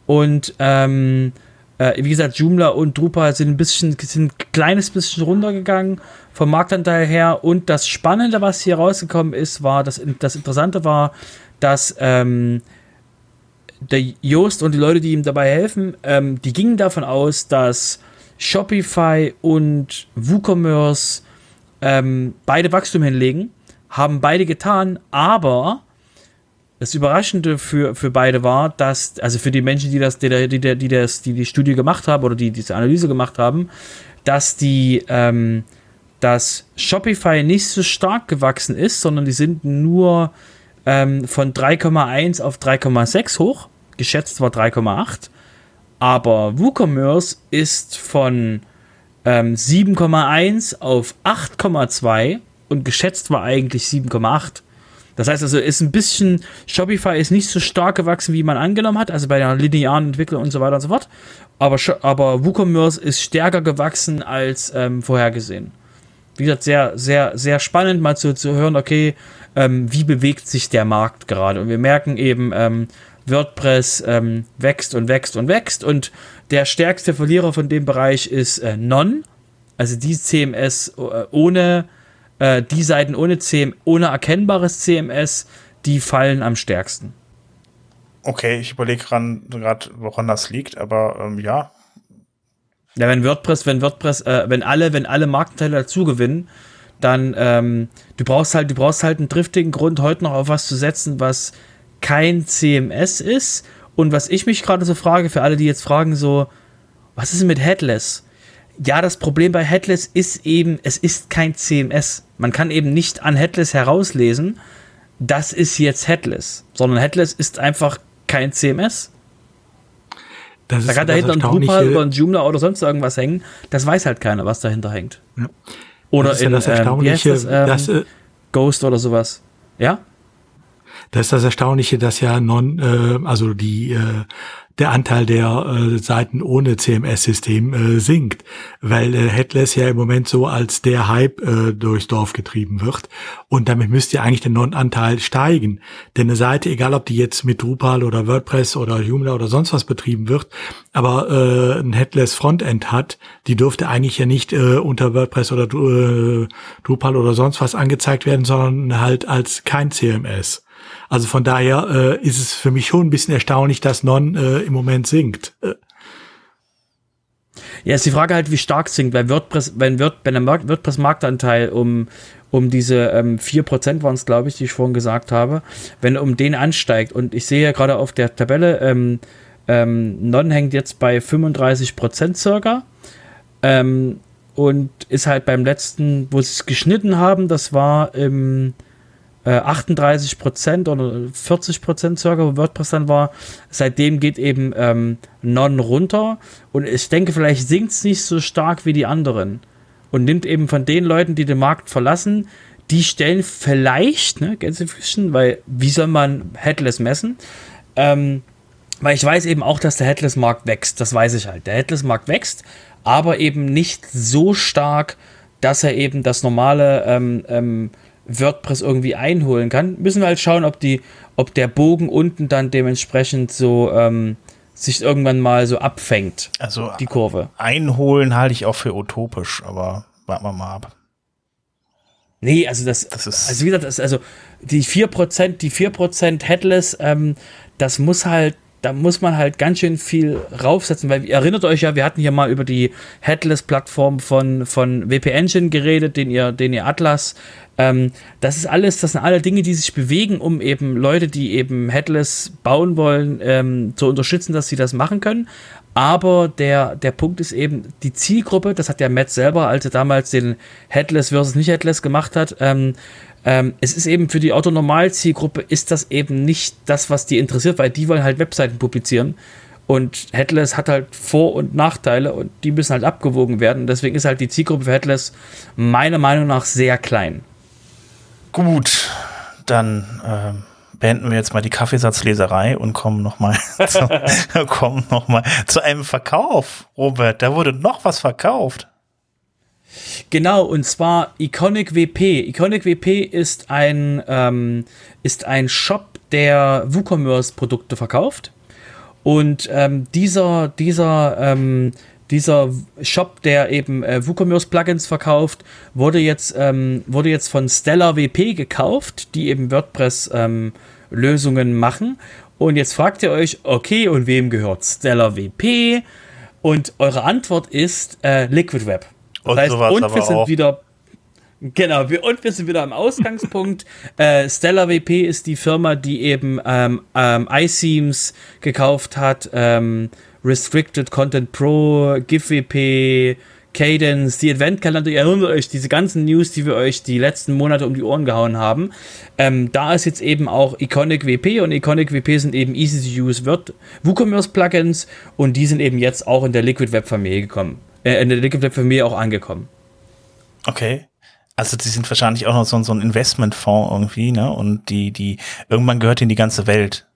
Und ähm, äh, wie gesagt, Joomla und Drupal sind ein bisschen, sind ein kleines bisschen runtergegangen vom Marktanteil her. Und das Spannende, was hier rausgekommen ist, war, das, das Interessante war, dass ähm, der Joost und die Leute, die ihm dabei helfen, ähm, die gingen davon aus, dass Shopify und WooCommerce ähm, beide Wachstum hinlegen, haben beide getan, aber das Überraschende für, für beide war, dass, also für die Menschen, die das, die, die, die, das, die, die Studie gemacht haben oder die diese Analyse gemacht haben, dass die, ähm, dass Shopify nicht so stark gewachsen ist, sondern die sind nur ähm, von 3,1 auf 3,6 hoch. Geschätzt war 3,8. Aber WooCommerce ist von ähm, 7,1 auf 8,2 und geschätzt war eigentlich 7,8. Das heißt also, ist ein bisschen, Shopify ist nicht so stark gewachsen, wie man angenommen hat, also bei der linearen Entwicklung und so weiter und so fort. Aber, aber WooCommerce ist stärker gewachsen als ähm, vorhergesehen. Wie gesagt, sehr, sehr, sehr spannend mal zu, zu hören, okay, ähm, wie bewegt sich der Markt gerade. Und wir merken eben, ähm, WordPress ähm, wächst und wächst und wächst und der stärkste Verlierer von dem Bereich ist äh, Non, also die CMS äh, ohne äh, die Seiten ohne CM, ohne erkennbares CMS, die fallen am stärksten. Okay, ich überlege gerade, woran das liegt, aber ähm, ja. Ja, wenn WordPress, wenn WordPress, äh, wenn alle, wenn alle Marktanteile dazu gewinnen, dann ähm, du brauchst halt, du brauchst halt einen driftigen Grund, heute noch auf was zu setzen, was kein CMS ist. Und was ich mich gerade so frage, für alle, die jetzt fragen, so, was ist mit Headless? Ja, das Problem bei Headless ist eben, es ist kein CMS. Man kann eben nicht an Headless herauslesen, das ist jetzt Headless, sondern Headless ist einfach kein CMS. Das da kann dahinter ein Drupal oder ein Joomla oder sonst irgendwas hängen. Das weiß halt keiner, was dahinter hängt. Ja. Oder in, ja das ähm, wie heißt das, ähm, das, äh, Ghost oder sowas. Ja? Das ist das Erstaunliche, dass ja non, äh, also die äh, der Anteil der äh, Seiten ohne CMS-System äh, sinkt, weil äh, Headless ja im Moment so als der Hype äh, durchs Dorf getrieben wird. Und damit müsste ja eigentlich der Non-Anteil steigen, denn eine Seite, egal ob die jetzt mit Drupal oder WordPress oder Joomla oder sonst was betrieben wird, aber äh, ein Headless Frontend hat, die dürfte eigentlich ja nicht äh, unter WordPress oder äh, Drupal oder sonst was angezeigt werden, sondern halt als kein CMS. Also von daher äh, ist es für mich schon ein bisschen erstaunlich, dass Non äh, im Moment sinkt. Äh. Ja, ist die Frage halt, wie stark sinkt, weil WordPress, wenn, Word, wenn der WordPress-Marktanteil um, um diese ähm, 4% waren es, glaube ich, die ich vorhin gesagt habe, wenn um den ansteigt und ich sehe ja gerade auf der Tabelle, ähm, ähm, Non hängt jetzt bei 35% circa ähm, und ist halt beim letzten, wo sie es geschnitten haben, das war im 38 äh, Prozent oder 40 Prozent circa, wo WordPress dann war. Seitdem geht eben ähm, Non runter und ich denke, vielleicht sinkt es nicht so stark wie die anderen und nimmt eben von den Leuten, die den Markt verlassen, die stellen vielleicht, ne, Gänsefüßchen, weil wie soll man Headless messen? Ähm, weil ich weiß eben auch, dass der Headless-Markt wächst, das weiß ich halt. Der Headless-Markt wächst, aber eben nicht so stark, dass er eben das normale ähm, ähm, WordPress irgendwie einholen kann. Müssen wir halt schauen, ob die, ob der Bogen unten dann dementsprechend so ähm, sich irgendwann mal so abfängt. Also die Kurve. Einholen halte ich auch für utopisch, aber warten wir mal ab. Nee, also das, das ist also wie gesagt, das, also die 4%, die 4% Headless, ähm, das muss halt da muss man halt ganz schön viel raufsetzen, weil ihr erinnert euch ja, wir hatten hier mal über die Headless-Plattform von, von WP Engine geredet, den ihr, den ihr Atlas. Ähm, das ist alles, das sind alle Dinge, die sich bewegen, um eben Leute, die eben Headless bauen wollen, ähm, zu unterstützen, dass sie das machen können. Aber der, der Punkt ist eben, die Zielgruppe, das hat ja Matt selber, als er damals den Headless versus nicht Headless gemacht hat, ähm, ähm, es ist eben für die Autonormal-Zielgruppe ist das eben nicht das, was die interessiert, weil die wollen halt Webseiten publizieren. Und Headless hat halt Vor- und Nachteile und die müssen halt abgewogen werden. Deswegen ist halt die Zielgruppe für Headless meiner Meinung nach sehr klein. Gut, dann ähm, beenden wir jetzt mal die Kaffeesatzleserei und kommen nochmal [laughs] zu, [laughs] noch zu einem Verkauf. Robert, da wurde noch was verkauft. Genau, und zwar Iconic WP. Iconic WP ist ein, ähm, ist ein Shop, der WooCommerce-Produkte verkauft. Und ähm, dieser, dieser, ähm, dieser Shop, der eben äh, WooCommerce-Plugins verkauft, wurde jetzt, ähm, wurde jetzt von Stellar WP gekauft, die eben WordPress-Lösungen ähm, machen. Und jetzt fragt ihr euch, okay, und wem gehört Stellar WP? Und eure Antwort ist äh, Liquid Web. Und, heißt, und wir sind auch. wieder Genau, wir, und wir sind wieder am Ausgangspunkt. [laughs] äh, Stellar WP ist die Firma, die eben ähm, ähm, iSeams gekauft hat, ähm, Restricted Content Pro, GIFWP, Cadence, die Adventkalender, ihr erinnert euch, diese ganzen News, die wir euch die letzten Monate um die Ohren gehauen haben. Ähm, da ist jetzt eben auch Iconic WP und Iconic WP sind eben easy to use WooCommerce Plugins und die sind eben jetzt auch in der Liquid Web Familie gekommen äh, in der Liquid Familie auch angekommen. Okay. Also die sind wahrscheinlich auch noch so, so ein Investmentfonds irgendwie, ne? Und die, die, irgendwann gehört ihnen die ganze Welt.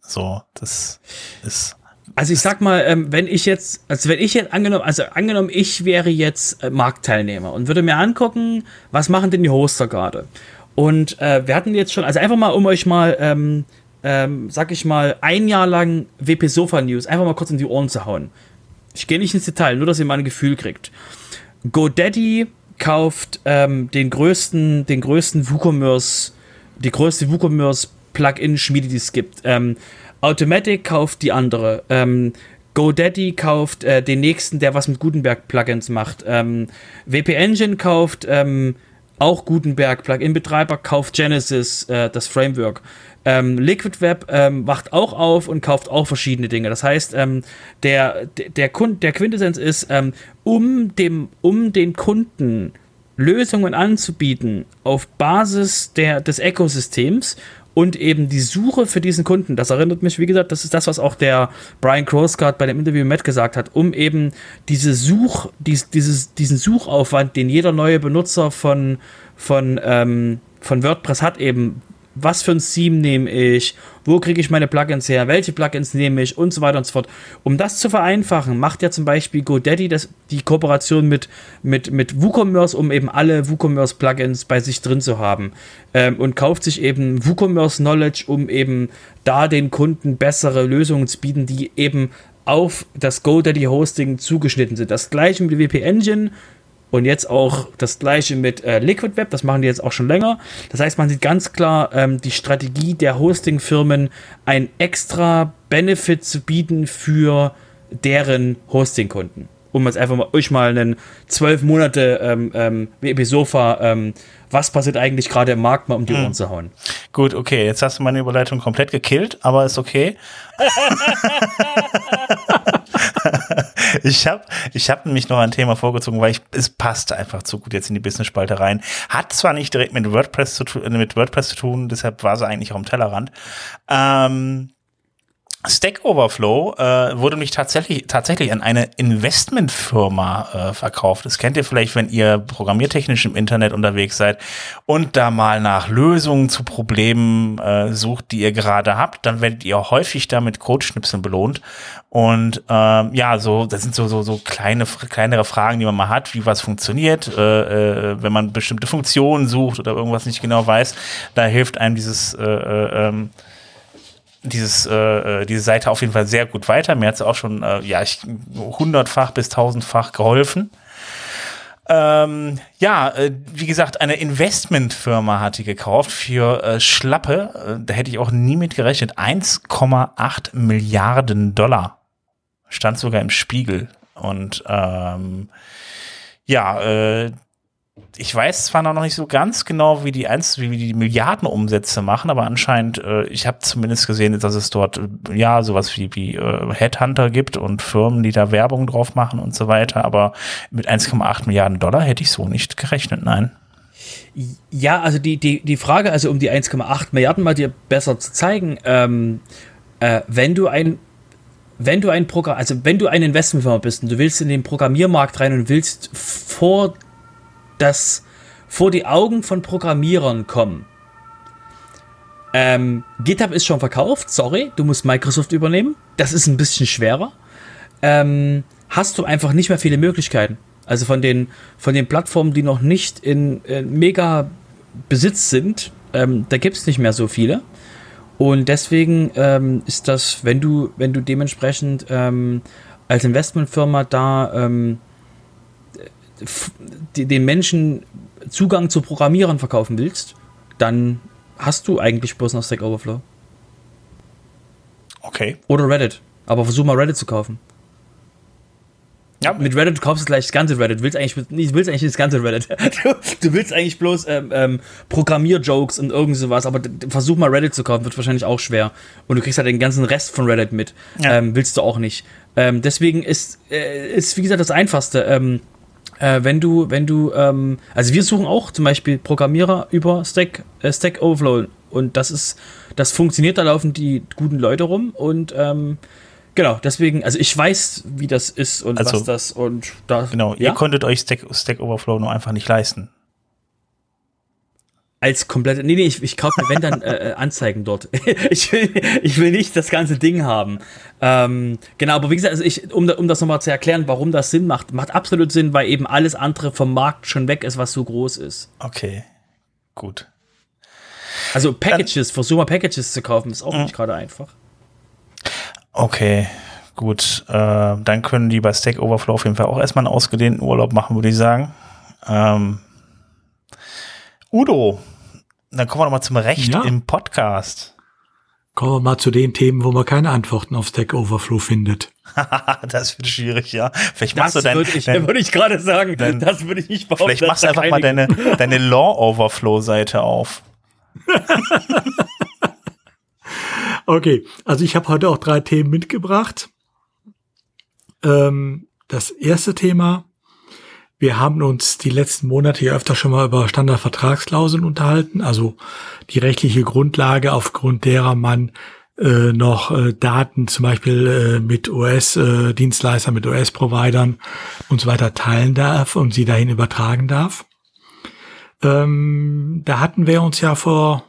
So, das ist. Also ich sag mal, ähm, wenn ich jetzt, also wenn ich jetzt angenommen, also angenommen, ich wäre jetzt äh, Marktteilnehmer und würde mir angucken, was machen denn die Hoster gerade? Und äh, wir hatten jetzt schon, also einfach mal, um euch mal, ähm, ähm, sag ich mal, ein Jahr lang WP Sofa News einfach mal kurz in die Ohren zu hauen. Ich gehe nicht ins Detail, nur dass ihr mal ein Gefühl kriegt. GoDaddy kauft ähm, den größten, den größten WooCommerce, die größte WooCommerce Plugin-Schmiede, die es gibt. Ähm, Automatic kauft die andere. Ähm, GoDaddy kauft äh, den nächsten, der was mit Gutenberg-Plugins macht. Ähm, WP Engine kauft ähm, auch Gutenberg Plugin-Betreiber, kauft Genesis, äh, das Framework. Ähm, Liquid Web ähm, wacht auch auf und kauft auch verschiedene Dinge. Das heißt, ähm, der, der, Kund, der Quintessenz ist, ähm, um, dem, um den Kunden Lösungen anzubieten auf Basis der, des Ökosystems und eben die Suche für diesen Kunden. Das erinnert mich, wie gesagt, das ist das, was auch der Brian Crosscard bei dem Interview mit Matt gesagt hat, um eben diese Such, dies, dieses, diesen Suchaufwand, den jeder neue Benutzer von, von, ähm, von WordPress hat, eben was für ein Theme nehme ich, wo kriege ich meine Plugins her, welche Plugins nehme ich und so weiter und so fort. Um das zu vereinfachen, macht ja zum Beispiel GoDaddy das, die Kooperation mit, mit, mit WooCommerce, um eben alle WooCommerce-Plugins bei sich drin zu haben. Ähm, und kauft sich eben WooCommerce Knowledge, um eben da den Kunden bessere Lösungen zu bieten, die eben auf das GoDaddy Hosting zugeschnitten sind. Das gleiche mit WP Engine und jetzt auch das gleiche mit äh, Liquid Web, das machen die jetzt auch schon länger. Das heißt, man sieht ganz klar ähm, die Strategie der Hosting-Firmen, ein extra Benefit zu bieten für deren Hosting-Kunden. Um jetzt einfach mal euch mal einen zwölf Monate ähm, ähm, WP Sofa, ähm, was passiert eigentlich gerade im Markt, mal um die hm. Ohren zu hauen. Gut, okay, jetzt hast du meine Überleitung komplett gekillt, aber ist okay. [laughs] ich habe ich hab nämlich noch ein Thema vorgezogen, weil ich, es passt einfach zu gut jetzt in die Business-Spalte rein. Hat zwar nicht direkt mit WordPress zu tun, mit WordPress zu tun, deshalb war sie eigentlich auch im Tellerrand. Ähm, Stack Overflow äh, wurde mich tatsächlich tatsächlich an eine Investmentfirma äh, verkauft. Das kennt ihr vielleicht, wenn ihr programmiertechnisch im Internet unterwegs seid und da mal nach Lösungen zu Problemen äh, sucht, die ihr gerade habt, dann werdet ihr häufig damit Codeschnipseln belohnt. Und ähm, ja, so das sind so so so kleine kleinere Fragen, die man mal hat, wie was funktioniert, äh, äh, wenn man bestimmte Funktionen sucht oder irgendwas nicht genau weiß. Da hilft einem dieses äh, äh, ähm, dieses, äh, äh, diese Seite auf jeden Fall sehr gut weiter. Mir hat es auch schon, äh, ja, ich, hundertfach bis tausendfach geholfen. Ähm, ja, äh, wie gesagt, eine Investmentfirma hat die gekauft für äh, schlappe, äh, da hätte ich auch nie mit gerechnet, 1,8 Milliarden Dollar. Stand sogar im Spiegel. Und ähm, ja, äh, ich weiß zwar noch nicht so ganz genau, wie die, Einz wie die Milliardenumsätze machen, aber anscheinend, äh, ich habe zumindest gesehen, dass es dort äh, ja sowas wie, wie äh, Headhunter gibt und Firmen, die da Werbung drauf machen und so weiter. Aber mit 1,8 Milliarden Dollar hätte ich so nicht gerechnet, nein. Ja, also die, die, die Frage, also um die 1,8 Milliarden mal dir besser zu zeigen, ähm, äh, wenn du ein wenn du ein Programm, also wenn du eine Investmentfirma bist und du willst in den Programmiermarkt rein und willst vor das vor die Augen von Programmierern kommen. Ähm, GitHub ist schon verkauft, sorry, du musst Microsoft übernehmen. Das ist ein bisschen schwerer. Ähm, hast du einfach nicht mehr viele Möglichkeiten. Also von den, von den Plattformen, die noch nicht in, in mega Besitz sind, ähm, da gibt es nicht mehr so viele. Und deswegen ähm, ist das, wenn du, wenn du dementsprechend ähm, als Investmentfirma da ähm, den Menschen Zugang zu Programmierern verkaufen willst, dann hast du eigentlich bloß noch Stack Overflow. Okay. Oder Reddit. Aber versuch mal Reddit zu kaufen. Ja. Mit Reddit kaufst du gleich das ganze Reddit. Du willst eigentlich, nicht, willst eigentlich das ganze Reddit. [laughs] Du, willst eigentlich bloß ähm, ähm, Programmier-Jokes und irgend sowas, aber versuch mal Reddit zu kaufen, wird wahrscheinlich auch schwer. Und du kriegst halt den ganzen Rest von Reddit mit. Ja. Ähm, willst du auch nicht. Ähm, deswegen ist, äh, ist, wie gesagt, das Einfachste. Äh, wenn du, wenn du, ähm, also wir suchen auch zum Beispiel Programmierer über Stack, äh, Stack Overflow und das ist, das funktioniert, da laufen die guten Leute rum und ähm, genau, deswegen, also ich weiß, wie das ist und also, was das und da. Genau, ja? ihr konntet euch Stack, Stack Overflow nur einfach nicht leisten als komplette. Nee, nee, ich, ich kaufe mir, wenn dann äh, äh, Anzeigen dort. [laughs] ich, will, ich will nicht das ganze Ding haben. Ähm, genau, aber wie gesagt, also ich, um, um das nochmal zu erklären, warum das Sinn macht, macht absolut Sinn, weil eben alles andere vom Markt schon weg ist, was so groß ist. Okay, gut. Also Packages, versuch mal Packages zu kaufen, ist auch mhm. nicht gerade einfach. Okay, gut. Äh, dann können die bei Stack Overflow auf jeden Fall auch erstmal einen ausgedehnten Urlaub machen, würde ich sagen. Ähm, Udo, dann kommen wir nochmal zum Recht ja. im Podcast. Kommen wir mal zu den Themen, wo man keine Antworten auf Stack Overflow findet. [laughs] das wird schwierig, ja. Vielleicht machst das du dein, würde ich, dein, würde ich gerade sagen, dein, das würde ich nicht behaupten. Vielleicht machst du einfach mal deine, deine Law Overflow Seite auf. [laughs] okay, also ich habe heute auch drei Themen mitgebracht. Ähm, das erste Thema wir haben uns die letzten Monate ja öfter schon mal über Standardvertragsklauseln unterhalten, also die rechtliche Grundlage, aufgrund derer man äh, noch äh, Daten zum Beispiel äh, mit US-Dienstleistern, äh, mit US-Providern und so weiter teilen darf und sie dahin übertragen darf. Ähm, da hatten wir uns ja vor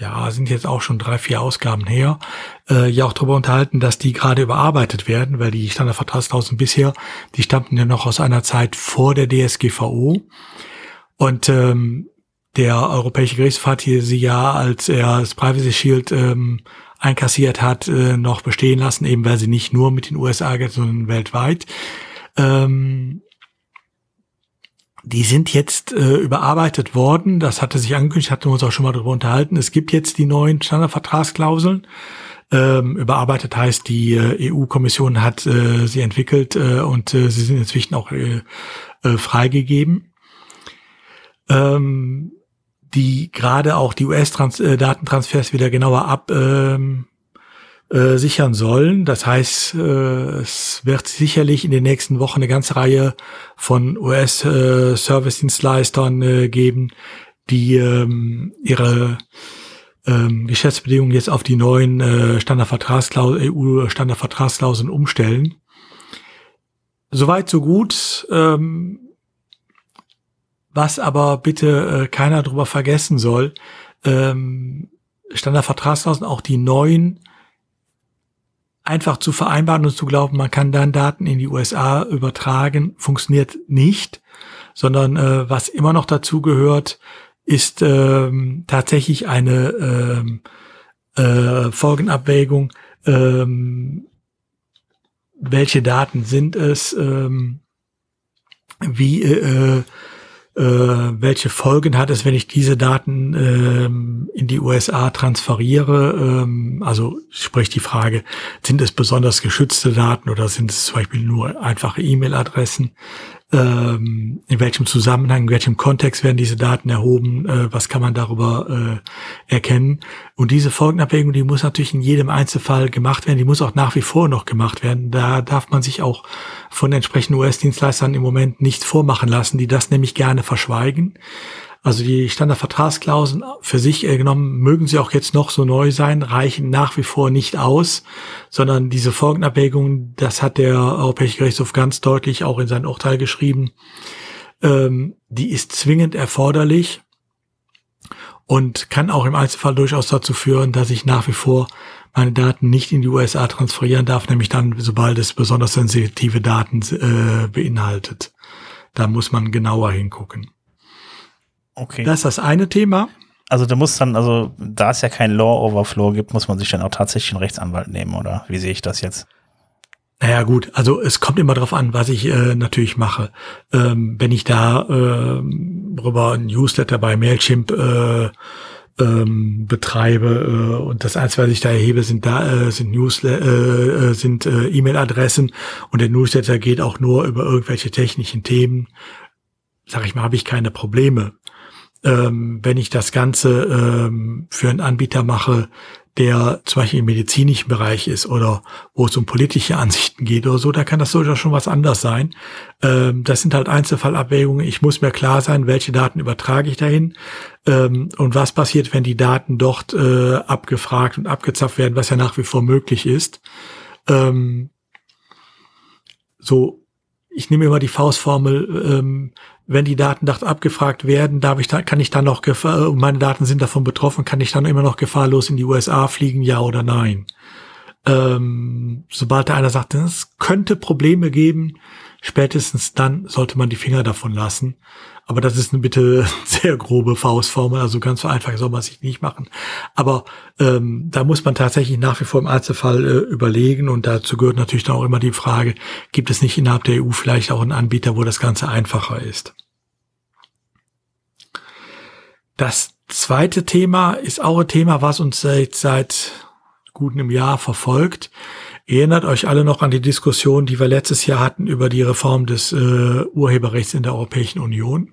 ja, sind jetzt auch schon drei, vier Ausgaben her, äh, ja auch darüber unterhalten, dass die gerade überarbeitet werden, weil die Standardvertragsklauseln bisher, die stammten ja noch aus einer Zeit vor der DSGVO. Und ähm, der Europäische Gerichtshof hat hier sie ja, als er das Privacy Shield ähm, einkassiert hat, äh, noch bestehen lassen, eben weil sie nicht nur mit den USA geht, sondern weltweit. Ähm, die sind jetzt äh, überarbeitet worden. Das hatte sich angekündigt, hatten wir uns auch schon mal darüber unterhalten. Es gibt jetzt die neuen Standardvertragsklauseln. Ähm, überarbeitet heißt, die äh, EU-Kommission hat äh, sie entwickelt äh, und äh, sie sind inzwischen auch äh, äh, freigegeben. Ähm, die gerade auch die US-Datentransfers wieder genauer ab ähm, äh, sichern sollen. Das heißt, äh, es wird sicherlich in den nächsten Wochen eine ganze Reihe von US-Service-Dienstleistern äh, geben, die ähm, ihre ähm, Geschäftsbedingungen jetzt auf die neuen äh, Standardvertragsklauseln, EU-Standardvertragsklauseln umstellen. Soweit, so gut. Ähm, was aber bitte äh, keiner drüber vergessen soll, ähm, Standardvertragsklauseln, auch die neuen einfach zu vereinbaren und zu glauben, man kann dann Daten in die USA übertragen, funktioniert nicht, sondern äh, was immer noch dazu gehört, ist ähm, tatsächlich eine ähm, äh, Folgenabwägung, ähm, welche Daten sind es, ähm, wie äh, äh, welche Folgen hat es, wenn ich diese Daten ähm, in die USA transferiere? Ähm, also sprich die Frage, sind es besonders geschützte Daten oder sind es zum Beispiel nur einfache E-Mail-Adressen? Ähm, in welchem Zusammenhang, in welchem Kontext werden diese Daten erhoben, äh, was kann man darüber äh, erkennen. Und diese Folgenabwägung, die muss natürlich in jedem Einzelfall gemacht werden, die muss auch nach wie vor noch gemacht werden. Da darf man sich auch von entsprechenden US-Dienstleistern im Moment nichts vormachen lassen, die das nämlich gerne verschweigen. Also die Standardvertragsklauseln für sich genommen mögen sie auch jetzt noch so neu sein, reichen nach wie vor nicht aus, sondern diese Folgenabwägung, das hat der Europäische Gerichtshof ganz deutlich auch in sein Urteil geschrieben, ähm, die ist zwingend erforderlich und kann auch im Einzelfall durchaus dazu führen, dass ich nach wie vor meine Daten nicht in die USA transferieren darf, nämlich dann, sobald es besonders sensitive Daten äh, beinhaltet. Da muss man genauer hingucken. Okay. Das ist das eine Thema. Also da muss dann, also da es ja kein Law Overflow gibt, muss man sich dann auch tatsächlich einen Rechtsanwalt nehmen, oder wie sehe ich das jetzt? Naja gut, also es kommt immer darauf an, was ich äh, natürlich mache. Ähm, wenn ich da äh, rüber ein Newsletter bei Mailchimp äh, ähm, betreibe äh, und das Einzige, was ich da erhebe, sind da äh, sind Newsletter, äh, äh, sind äh, E-Mail-Adressen und der Newsletter geht auch nur über irgendwelche technischen Themen. Sag ich mal, habe ich keine Probleme ähm, wenn ich das Ganze ähm, für einen Anbieter mache, der zum Beispiel im medizinischen Bereich ist oder wo es um politische Ansichten geht oder so, da kann das durchaus schon was anders sein. Ähm, das sind halt Einzelfallabwägungen. Ich muss mir klar sein, welche Daten übertrage ich dahin ähm, und was passiert, wenn die Daten dort äh, abgefragt und abgezapft werden, was ja nach wie vor möglich ist. Ähm, so, ich nehme immer die Faustformel, ähm, wenn die Daten abgefragt werden, darf ich da, kann ich dann noch Gefahr, äh, meine Daten sind davon betroffen, kann ich dann immer noch gefahrlos in die USA fliegen, ja oder nein? Ähm, sobald da einer sagt, es könnte Probleme geben, spätestens dann sollte man die Finger davon lassen. Aber das ist eine bitte [laughs] sehr grobe Faustformel, also ganz so einfach soll man sich nicht machen. Aber ähm, da muss man tatsächlich nach wie vor im Einzelfall äh, überlegen und dazu gehört natürlich dann auch immer die Frage, gibt es nicht innerhalb der EU vielleicht auch einen Anbieter, wo das Ganze einfacher ist? Das zweite Thema ist auch ein Thema, was uns seit, seit gutem Jahr verfolgt. Erinnert euch alle noch an die Diskussion, die wir letztes Jahr hatten über die Reform des äh, Urheberrechts in der Europäischen Union.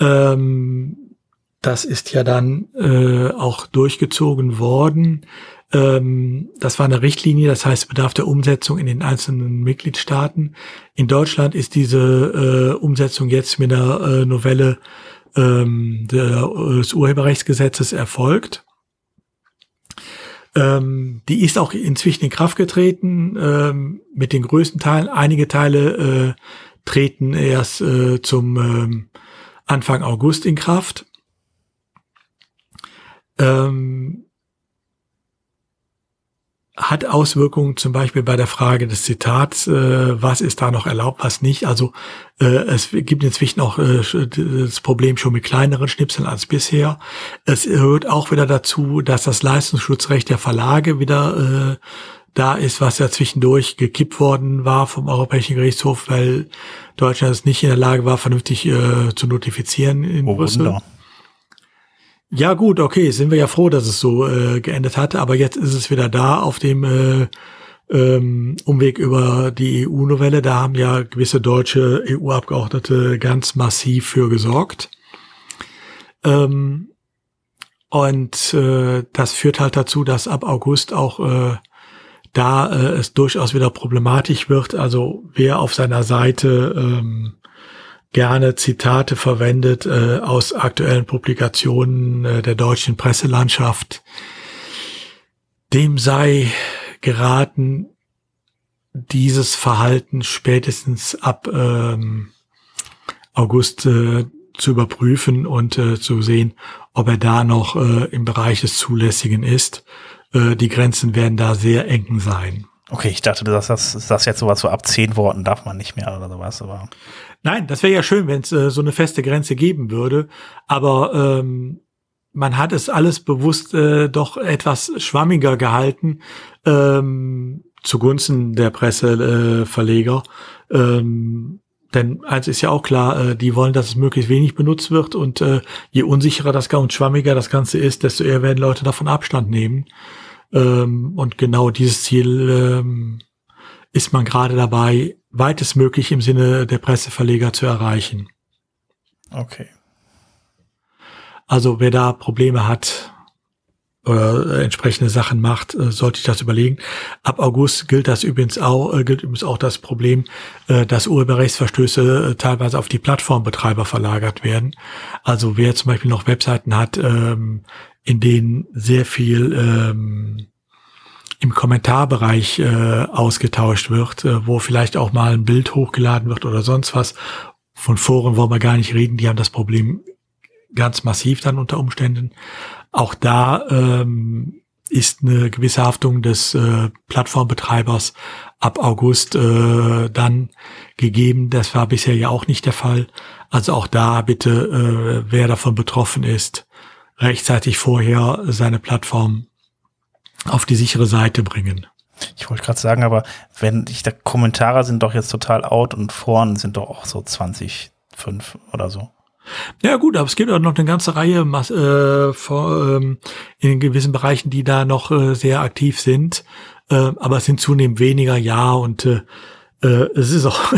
Ähm, das ist ja dann äh, auch durchgezogen worden. Ähm, das war eine Richtlinie, das heißt bedarf der Umsetzung in den einzelnen Mitgliedstaaten. In Deutschland ist diese äh, Umsetzung jetzt mit einer äh, Novelle ähm, des Urheberrechtsgesetzes erfolgt. Ähm, die ist auch inzwischen in Kraft getreten ähm, mit den größten Teilen. Einige Teile äh, treten erst äh, zum ähm, Anfang August in Kraft. ähm, hat Auswirkungen zum Beispiel bei der Frage des Zitats, äh, was ist da noch erlaubt, was nicht. Also äh, es gibt inzwischen auch äh, das Problem schon mit kleineren Schnipseln als bisher. Es gehört auch wieder dazu, dass das Leistungsschutzrecht der Verlage wieder äh, da ist, was ja zwischendurch gekippt worden war vom Europäischen Gerichtshof, weil Deutschland es nicht in der Lage war, vernünftig äh, zu notifizieren in Oh, Brüssel. Wunder. Ja gut, okay, sind wir ja froh, dass es so äh, geendet hatte, aber jetzt ist es wieder da auf dem äh, ähm, Umweg über die EU-Novelle. Da haben ja gewisse deutsche EU-Abgeordnete ganz massiv für gesorgt. Ähm, und äh, das führt halt dazu, dass ab August auch äh, da äh, es durchaus wieder problematisch wird. Also wer auf seiner Seite ähm, gerne Zitate verwendet äh, aus aktuellen Publikationen äh, der deutschen Presselandschaft, dem sei geraten, dieses Verhalten spätestens ab ähm, August äh, zu überprüfen und äh, zu sehen, ob er da noch äh, im Bereich des Zulässigen ist. Äh, die Grenzen werden da sehr eng sein. Okay, ich dachte, das, das, das jetzt sowas so ab zehn Worten darf man nicht mehr oder sowas, aber Nein, das wäre ja schön, wenn es äh, so eine feste Grenze geben würde. Aber ähm, man hat es alles bewusst äh, doch etwas schwammiger gehalten ähm, zugunsten der Presseverleger. Äh, ähm, denn eins ist ja auch klar, äh, die wollen, dass es möglichst wenig benutzt wird und äh, je unsicherer das und schwammiger das Ganze ist, desto eher werden Leute davon Abstand nehmen. Ähm, und genau dieses Ziel ähm, ist man gerade dabei, weitestmöglich im Sinne der Presseverleger zu erreichen. okay. Also wer da Probleme hat oder entsprechende Sachen macht, äh, sollte ich das überlegen. Ab August gilt das übrigens auch, äh, gilt übrigens auch das Problem, äh, dass Urheberrechtsverstöße teilweise auf die Plattformbetreiber verlagert werden. Also wer zum Beispiel noch Webseiten hat, ähm, in denen sehr viel ähm, im Kommentarbereich äh, ausgetauscht wird, äh, wo vielleicht auch mal ein Bild hochgeladen wird oder sonst was. Von Foren wollen wir gar nicht reden, die haben das Problem ganz massiv dann unter Umständen. Auch da ähm, ist eine gewisse Haftung des äh, Plattformbetreibers ab August äh, dann gegeben. Das war bisher ja auch nicht der Fall. Also auch da bitte, äh, wer davon betroffen ist, rechtzeitig vorher seine Plattform auf die sichere Seite bringen. Ich wollte gerade sagen, aber wenn ich da Kommentare sind doch jetzt total out und Foren sind doch auch so 20, 5 oder so. Ja gut, aber es gibt auch noch eine ganze Reihe äh, vor, ähm, in gewissen Bereichen, die da noch äh, sehr aktiv sind. Äh, aber es sind zunehmend weniger, ja. Und äh, äh, es ist auch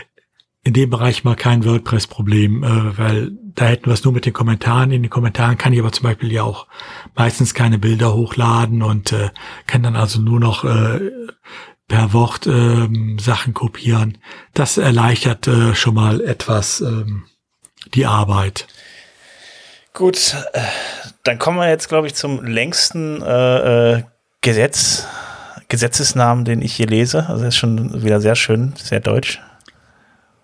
[laughs] in dem Bereich mal kein WordPress-Problem, äh, weil da hätten wir es nur mit den Kommentaren. In den Kommentaren kann ich aber zum Beispiel ja auch meistens keine Bilder hochladen und äh, kann dann also nur noch äh, per Wort ähm, Sachen kopieren. Das erleichtert äh, schon mal etwas ähm, die Arbeit. Gut, äh, dann kommen wir jetzt, glaube ich, zum längsten äh, äh, Gesetz, Gesetzesnamen, den ich hier lese. Also das ist schon wieder sehr schön, sehr deutsch.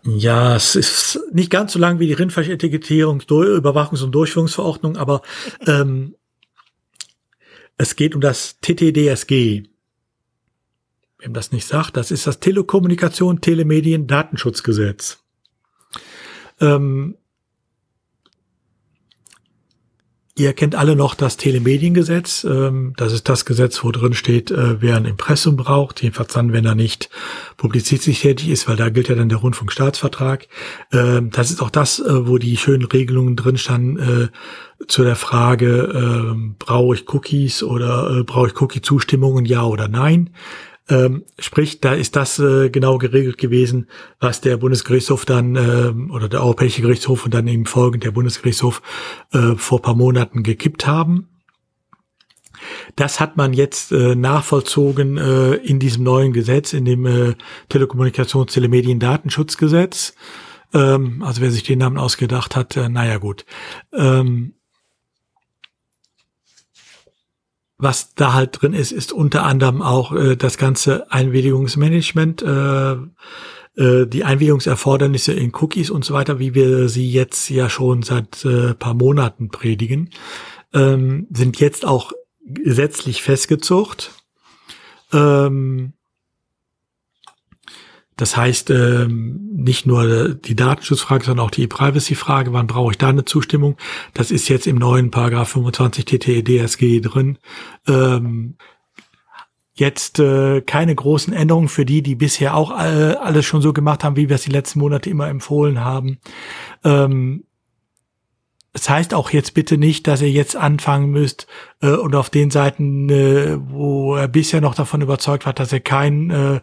Ja, es ist nicht ganz so lang wie die Rindfleischetikettierung, Überwachungs- und Durchführungsverordnung, aber [laughs] ähm, es geht um das TTDSG. Wem das nicht sagt, das ist das Telekommunikation, Telemedien, Datenschutzgesetz. Ähm, Ihr kennt alle noch das Telemediengesetz. Ähm, das ist das Gesetz, wo drin steht, äh, wer ein Impressum braucht, jedenfalls dann, wenn er nicht publizistisch tätig ist, weil da gilt ja dann der Rundfunkstaatsvertrag. Ähm, das ist auch das, äh, wo die schönen Regelungen drin standen äh, zu der Frage, ähm, brauche ich Cookies oder brauche ich Cookie-Zustimmungen, ja oder nein. Ähm, sprich, da ist das äh, genau geregelt gewesen, was der Bundesgerichtshof dann ähm, oder der Europäische Gerichtshof und dann eben folgend der Bundesgerichtshof äh, vor paar Monaten gekippt haben. Das hat man jetzt äh, nachvollzogen äh, in diesem neuen Gesetz, in dem äh, Telekommunikations-, Telemedien-, Datenschutzgesetz. Ähm, also wer sich den Namen ausgedacht hat, äh, naja gut. Ähm, was da halt drin ist, ist unter anderem auch äh, das ganze Einwilligungsmanagement, äh, äh, die Einwilligungserfordernisse in Cookies und so weiter, wie wir sie jetzt ja schon seit äh, paar Monaten predigen. ähm, sind jetzt auch gesetzlich festgezucht. Ähm, das heißt, ähm, nicht nur die Datenschutzfrage, sondern auch die Privacy-Frage, wann brauche ich da eine Zustimmung? Das ist jetzt im neuen Paragraph 25 TTE-DSG drin. Ähm, jetzt äh, keine großen Änderungen für die, die bisher auch alles schon so gemacht haben, wie wir es die letzten Monate immer empfohlen haben. Ähm, das heißt auch jetzt bitte nicht, dass ihr jetzt anfangen müsst äh, und auf den Seiten, äh, wo er bisher noch davon überzeugt war, dass er keinen äh,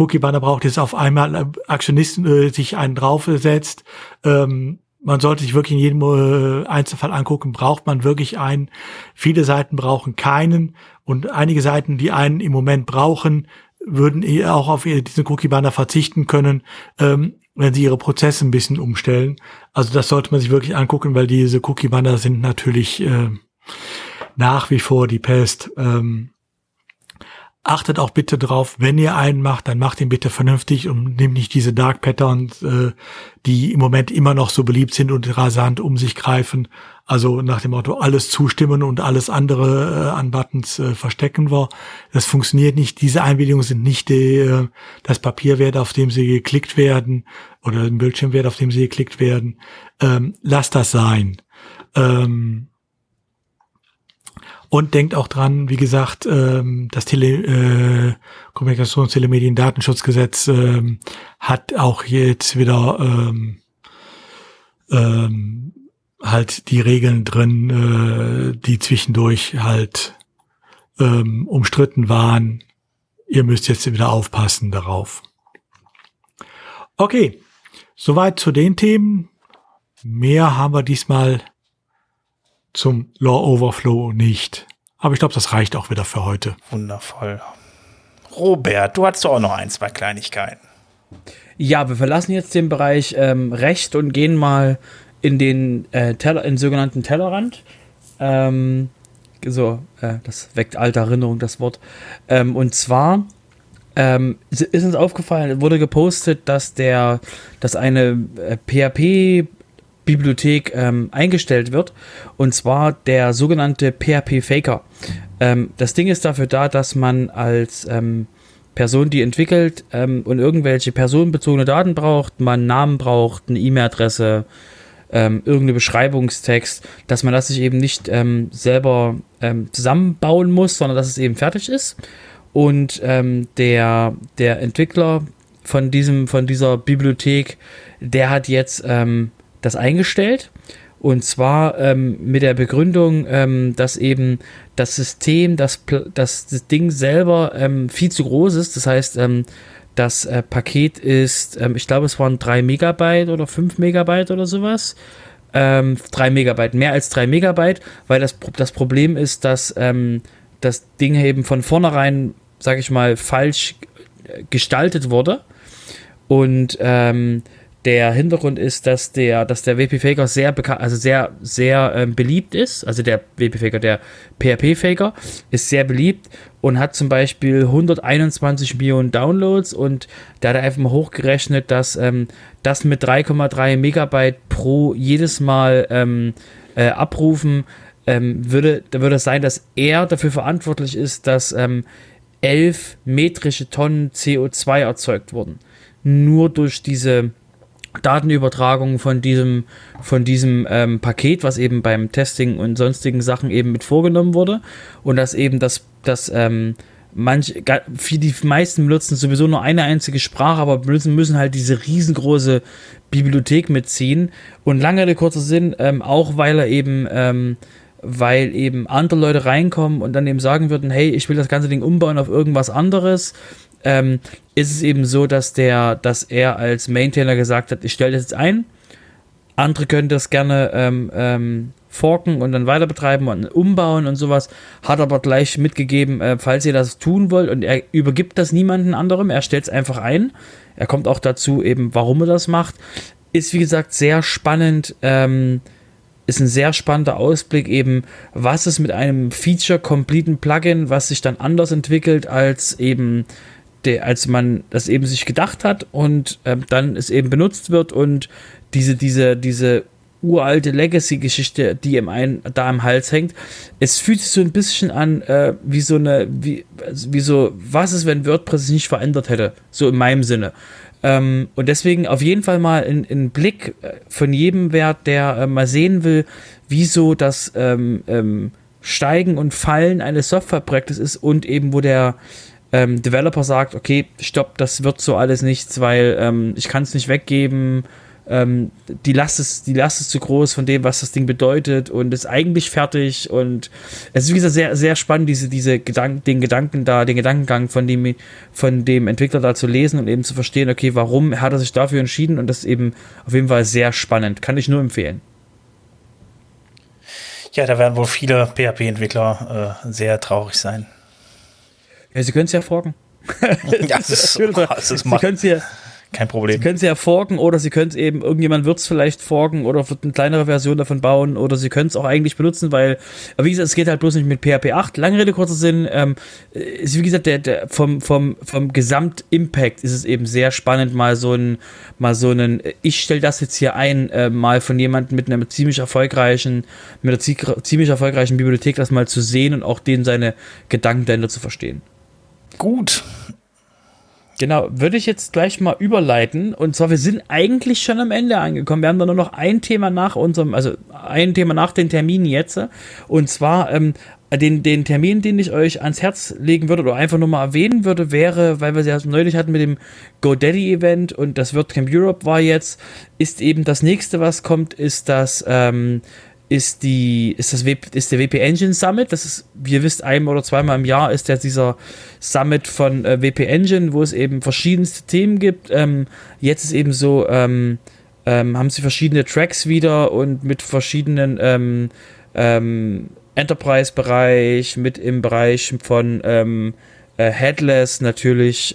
Cookie-Banner braucht, jetzt auf einmal äh, Aktionisten äh, sich einen draufsetzt. Ähm, man sollte sich wirklich in jedem äh, Einzelfall angucken, braucht man wirklich einen. Viele Seiten brauchen keinen und einige Seiten, die einen im Moment brauchen, würden auch auf diesen Cookie-Banner verzichten können. Ähm, wenn sie ihre Prozesse ein bisschen umstellen. Also das sollte man sich wirklich angucken, weil diese Cookie-Banner sind natürlich äh, nach wie vor die Pest. Ähm, achtet auch bitte drauf, wenn ihr einen macht, dann macht ihn bitte vernünftig und nehmt nicht diese Dark Patterns, äh, die im Moment immer noch so beliebt sind und rasant um sich greifen. Also nach dem Motto, alles zustimmen und alles andere äh, an Buttons äh, verstecken wir. Das funktioniert nicht. Diese Einwilligungen sind nicht die, äh, das Papierwert, auf dem sie geklickt werden oder den Bildschirmwert, auf dem sie geklickt werden. Ähm, lasst das sein. Ähm, und denkt auch dran, wie gesagt, ähm, das Tele äh, Kommunikations-, Telemedien-, Datenschutzgesetz ähm, hat auch jetzt wieder ähm, ähm, halt die Regeln drin, äh, die zwischendurch halt ähm, umstritten waren. Ihr müsst jetzt wieder aufpassen darauf. Okay, soweit zu den Themen. Mehr haben wir diesmal zum Law Overflow nicht. Aber ich glaube, das reicht auch wieder für heute. Wundervoll. Robert, du hast auch noch ein, zwei Kleinigkeiten. Ja, wir verlassen jetzt den Bereich ähm, Recht und gehen mal in den äh, Teller, in den sogenannten Tellerrand. Ähm, so, äh, das weckt alte Erinnerung, das Wort. Ähm, und zwar ähm, ist uns aufgefallen, wurde gepostet, dass der, dass eine äh, PHP Bibliothek ähm, eingestellt wird. Und zwar der sogenannte PHP Faker. Ähm, das Ding ist dafür da, dass man als ähm, Person, die entwickelt ähm, und irgendwelche personenbezogene Daten braucht, man Namen braucht, eine E-Mail-Adresse, ähm, irgendeine Beschreibungstext, dass man das sich eben nicht ähm, selber zusammenbauen muss, sondern dass es eben fertig ist. Und der, der Entwickler von diesem, von dieser Bibliothek, der hat jetzt ähm, das eingestellt. Und zwar ähm, mit der Begründung, ähm, dass eben das System, das, das, das Ding selber ähm, viel zu groß ist. Das heißt, ähm, das äh, Paket ist, ähm, ich glaube, es waren 3 Megabyte oder 5 Megabyte oder sowas. Ähm, 3 Megabyte, mehr als 3 Megabyte, weil das, das Problem ist, dass ähm, das Ding eben von vornherein, sag ich mal, falsch äh, gestaltet wurde. Und ähm, der Hintergrund ist, dass der, dass der WP Faker sehr bekannt, also sehr, sehr ähm, beliebt ist. Also der WP Faker, der PHP Faker ist sehr beliebt und hat zum Beispiel 121 Millionen Downloads und da hat er einfach mal hochgerechnet, dass ähm, das mit 3,3 Megabyte pro jedes Mal ähm, äh, abrufen ähm, würde, da würde es sein, dass er dafür verantwortlich ist, dass ähm, 11 metrische Tonnen CO2 erzeugt wurden. Nur durch diese Datenübertragung von diesem, von diesem ähm, Paket, was eben beim Testing und sonstigen Sachen eben mit vorgenommen wurde. Und dass eben das, das ähm, manch, die meisten benutzen sowieso nur eine einzige Sprache, aber müssen, müssen halt diese riesengroße Bibliothek mitziehen. Und lange der kurze Sinn, ähm, auch weil er eben, ähm, weil eben andere Leute reinkommen und dann eben sagen würden, hey, ich will das ganze Ding umbauen auf irgendwas anderes, ähm, ist es eben so, dass der, dass er als Maintainer gesagt hat, ich stelle das jetzt ein. Andere können das gerne ähm, ähm, forken und dann weiter betreiben und umbauen und sowas. Hat aber gleich mitgegeben, äh, falls ihr das tun wollt und er übergibt das niemanden anderem, er stellt es einfach ein. Er kommt auch dazu eben, warum er das macht. Ist wie gesagt sehr spannend. Ähm, ist ein sehr spannender Ausblick eben, was es mit einem feature-completen Plugin, was sich dann anders entwickelt als eben der, als man das eben sich gedacht hat und ähm, dann es eben benutzt wird und diese, diese, diese uralte Legacy-Geschichte, die im einen da am Hals hängt. Es fühlt sich so ein bisschen an, äh, wie so eine, wie, also wie so, was ist, wenn WordPress sich nicht verändert hätte? So in meinem Sinne. Ähm, und deswegen auf jeden Fall mal einen Blick äh, von jedem Wert, der äh, mal sehen will, wieso das ähm, ähm, Steigen und Fallen eines Softwareprojektes ist und eben, wo der ähm, Developer sagt, okay, stopp, das wird so alles nichts, weil ähm, ich kann es nicht weggeben, ähm, die, Last ist, die Last ist zu groß von dem, was das Ding bedeutet und ist eigentlich fertig und es ist wie gesagt sehr, sehr spannend, diese, diese Gedank den Gedanken da, den Gedankengang von dem, von dem Entwickler da zu lesen und eben zu verstehen, okay, warum hat er sich dafür entschieden und das ist eben auf jeden Fall sehr spannend, kann ich nur empfehlen. Ja, da werden wohl viele PHP-Entwickler äh, sehr traurig sein. Ja, Sie können es ja fragen. [laughs] ja, [laughs] es ist, es ist Sie können es ja, kein Problem. Sie können es ja forken oder Sie können es eben, irgendjemand wird es vielleicht forken oder wird eine kleinere Version davon bauen oder Sie können es auch eigentlich benutzen, weil, wie gesagt, es geht halt bloß nicht mit PHP 8. Lange Rede, kurzer Sinn, ähm, ist wie gesagt, der, der, vom, vom, vom Gesamtimpact ist es eben sehr spannend, mal so ein, mal so einen, ich stelle das jetzt hier ein, äh, mal von jemandem mit einer ziemlich erfolgreichen, mit einer ziemlich erfolgreichen Bibliothek das mal zu sehen und auch den seine Gedanken dahinter zu verstehen. Gut, Genau, würde ich jetzt gleich mal überleiten. Und zwar, wir sind eigentlich schon am Ende angekommen. Wir haben da nur noch ein Thema nach unserem, also ein Thema nach den Terminen jetzt. Und zwar ähm, den, den Termin, den ich euch ans Herz legen würde oder einfach nur mal erwähnen würde, wäre, weil wir sie ja neulich hatten mit dem GoDaddy-Event und das WordCamp Europe war jetzt, ist eben das nächste, was kommt, ist das ähm, ist die ist das ist der WP Engine Summit. Das ist, wie ihr wisst, einmal oder zweimal im Jahr ist ja dieser Summit von äh, WP Engine, wo es eben verschiedenste Themen gibt. Ähm, jetzt ist eben so, ähm, ähm, haben sie verschiedene Tracks wieder und mit verschiedenen ähm, ähm, Enterprise-Bereich, mit im Bereich von ähm, äh, Headless natürlich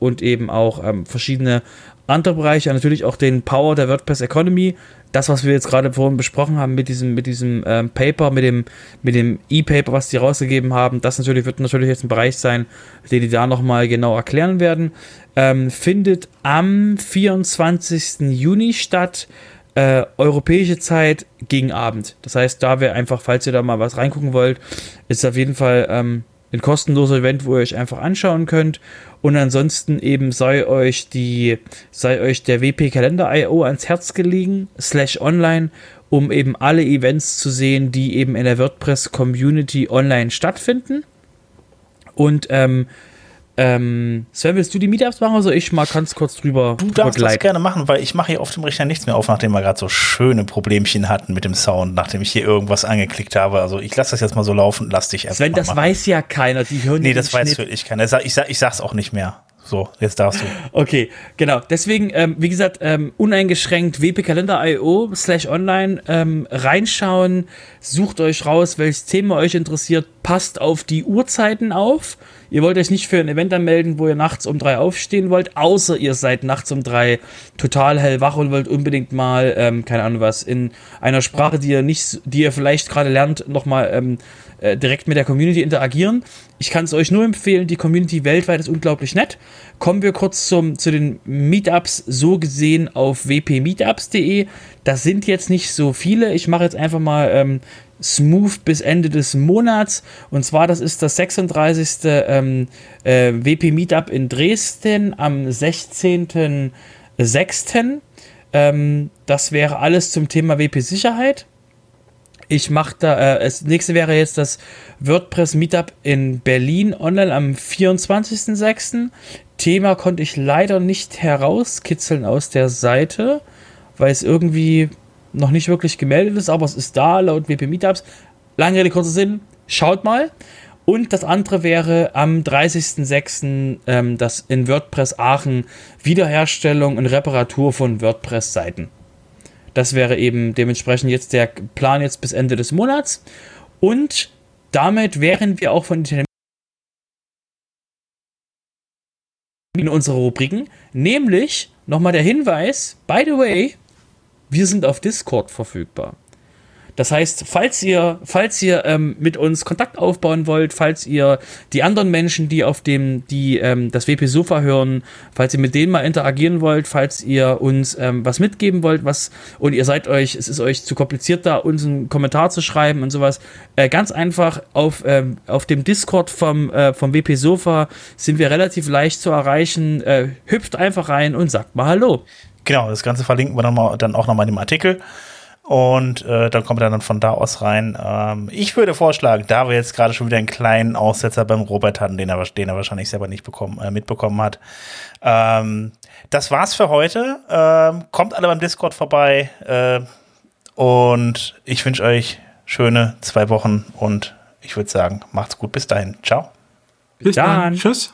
und eben auch verschiedene andere Bereiche, natürlich auch den Power der WordPress Economy das, was wir jetzt gerade vorhin besprochen haben mit diesem, mit diesem ähm, Paper, mit dem, mit dem E-Paper, was die rausgegeben haben, das natürlich wird natürlich jetzt ein Bereich sein, den die da nochmal genau erklären werden. Ähm, findet am 24. Juni statt. Äh, europäische Zeit gegen Abend. Das heißt, da wäre einfach, falls ihr da mal was reingucken wollt, ist auf jeden Fall ähm, ein kostenloser Event, wo ihr euch einfach anschauen könnt. Und ansonsten eben sei euch die, sei euch der WP Kalender IO ans Herz gelegen, slash online, um eben alle Events zu sehen, die eben in der WordPress Community online stattfinden. Und ähm, ähm, Sven, willst du die Meetups machen oder soll ich mal ganz kurz drüber Du darfst das gerne machen, weil ich mache hier auf dem Rechner nichts mehr auf, nachdem wir gerade so schöne Problemchen hatten mit dem Sound, nachdem ich hier irgendwas angeklickt habe. Also ich lasse das jetzt mal so laufen, lass dich erst Sven, das machen. weiß ja keiner, die hören Nee, das weiß wirklich keiner. Ich, sag, ich, sag, ich sag's auch nicht mehr. So, jetzt darfst du. [laughs] Okay, genau. Deswegen, ähm, wie gesagt, ähm, uneingeschränkt wpkalender.io slash online ähm, reinschauen, sucht euch raus, welches Thema euch interessiert, passt auf die Uhrzeiten auf Ihr wollt euch nicht für ein Event anmelden, wo ihr nachts um drei aufstehen wollt, außer ihr seid nachts um drei total hellwach und wollt unbedingt mal, ähm, keine Ahnung was, in einer Sprache, die ihr nicht, die ihr vielleicht gerade lernt, nochmal ähm, äh, direkt mit der Community interagieren. Ich kann es euch nur empfehlen, die Community weltweit ist unglaublich nett. Kommen wir kurz zum, zu den Meetups, so gesehen auf wpmeetups.de. Das sind jetzt nicht so viele. Ich mache jetzt einfach mal ähm, smooth bis Ende des Monats. Und zwar, das ist das 36. Ähm, äh, WP Meetup in Dresden am 16.06. Ähm, das wäre alles zum Thema WP Sicherheit. Ich mache da, äh, das nächste wäre jetzt das WordPress Meetup in Berlin online am 24.06. Thema konnte ich leider nicht herauskitzeln aus der Seite, weil es irgendwie noch nicht wirklich gemeldet ist, aber es ist da laut WP Meetups. Lange Rede, kurzer Sinn, schaut mal. Und das andere wäre am 30.06. Ähm, das in WordPress Aachen Wiederherstellung und Reparatur von WordPress-Seiten. Das wäre eben dementsprechend jetzt der Plan jetzt bis Ende des Monats. Und damit wären wir auch von den in unsere Rubriken, nämlich nochmal der Hinweis, by the way, wir sind auf Discord verfügbar. Das heißt, falls ihr, falls ihr ähm, mit uns Kontakt aufbauen wollt, falls ihr die anderen Menschen, die auf dem, die ähm, das WP Sofa hören, falls ihr mit denen mal interagieren wollt, falls ihr uns ähm, was mitgeben wollt, was und ihr seid euch, es ist euch zu kompliziert, da uns einen Kommentar zu schreiben und sowas, äh, ganz einfach auf, ähm, auf dem Discord vom, äh, vom WP Sofa sind wir relativ leicht zu erreichen. Äh, hüpft einfach rein und sagt mal Hallo. Genau, das Ganze verlinken wir dann, mal, dann auch nochmal in dem Artikel. Und äh, dann kommt er dann von da aus rein. Ähm, ich würde vorschlagen, da wir jetzt gerade schon wieder einen kleinen Aussetzer beim Robert hatten, den er, den er wahrscheinlich selber nicht bekommen, äh, mitbekommen hat. Ähm, das war's für heute. Ähm, kommt alle beim Discord vorbei. Äh, und ich wünsche euch schöne zwei Wochen und ich würde sagen, macht's gut. Bis dahin. Ciao. Bis dann. Tschüss.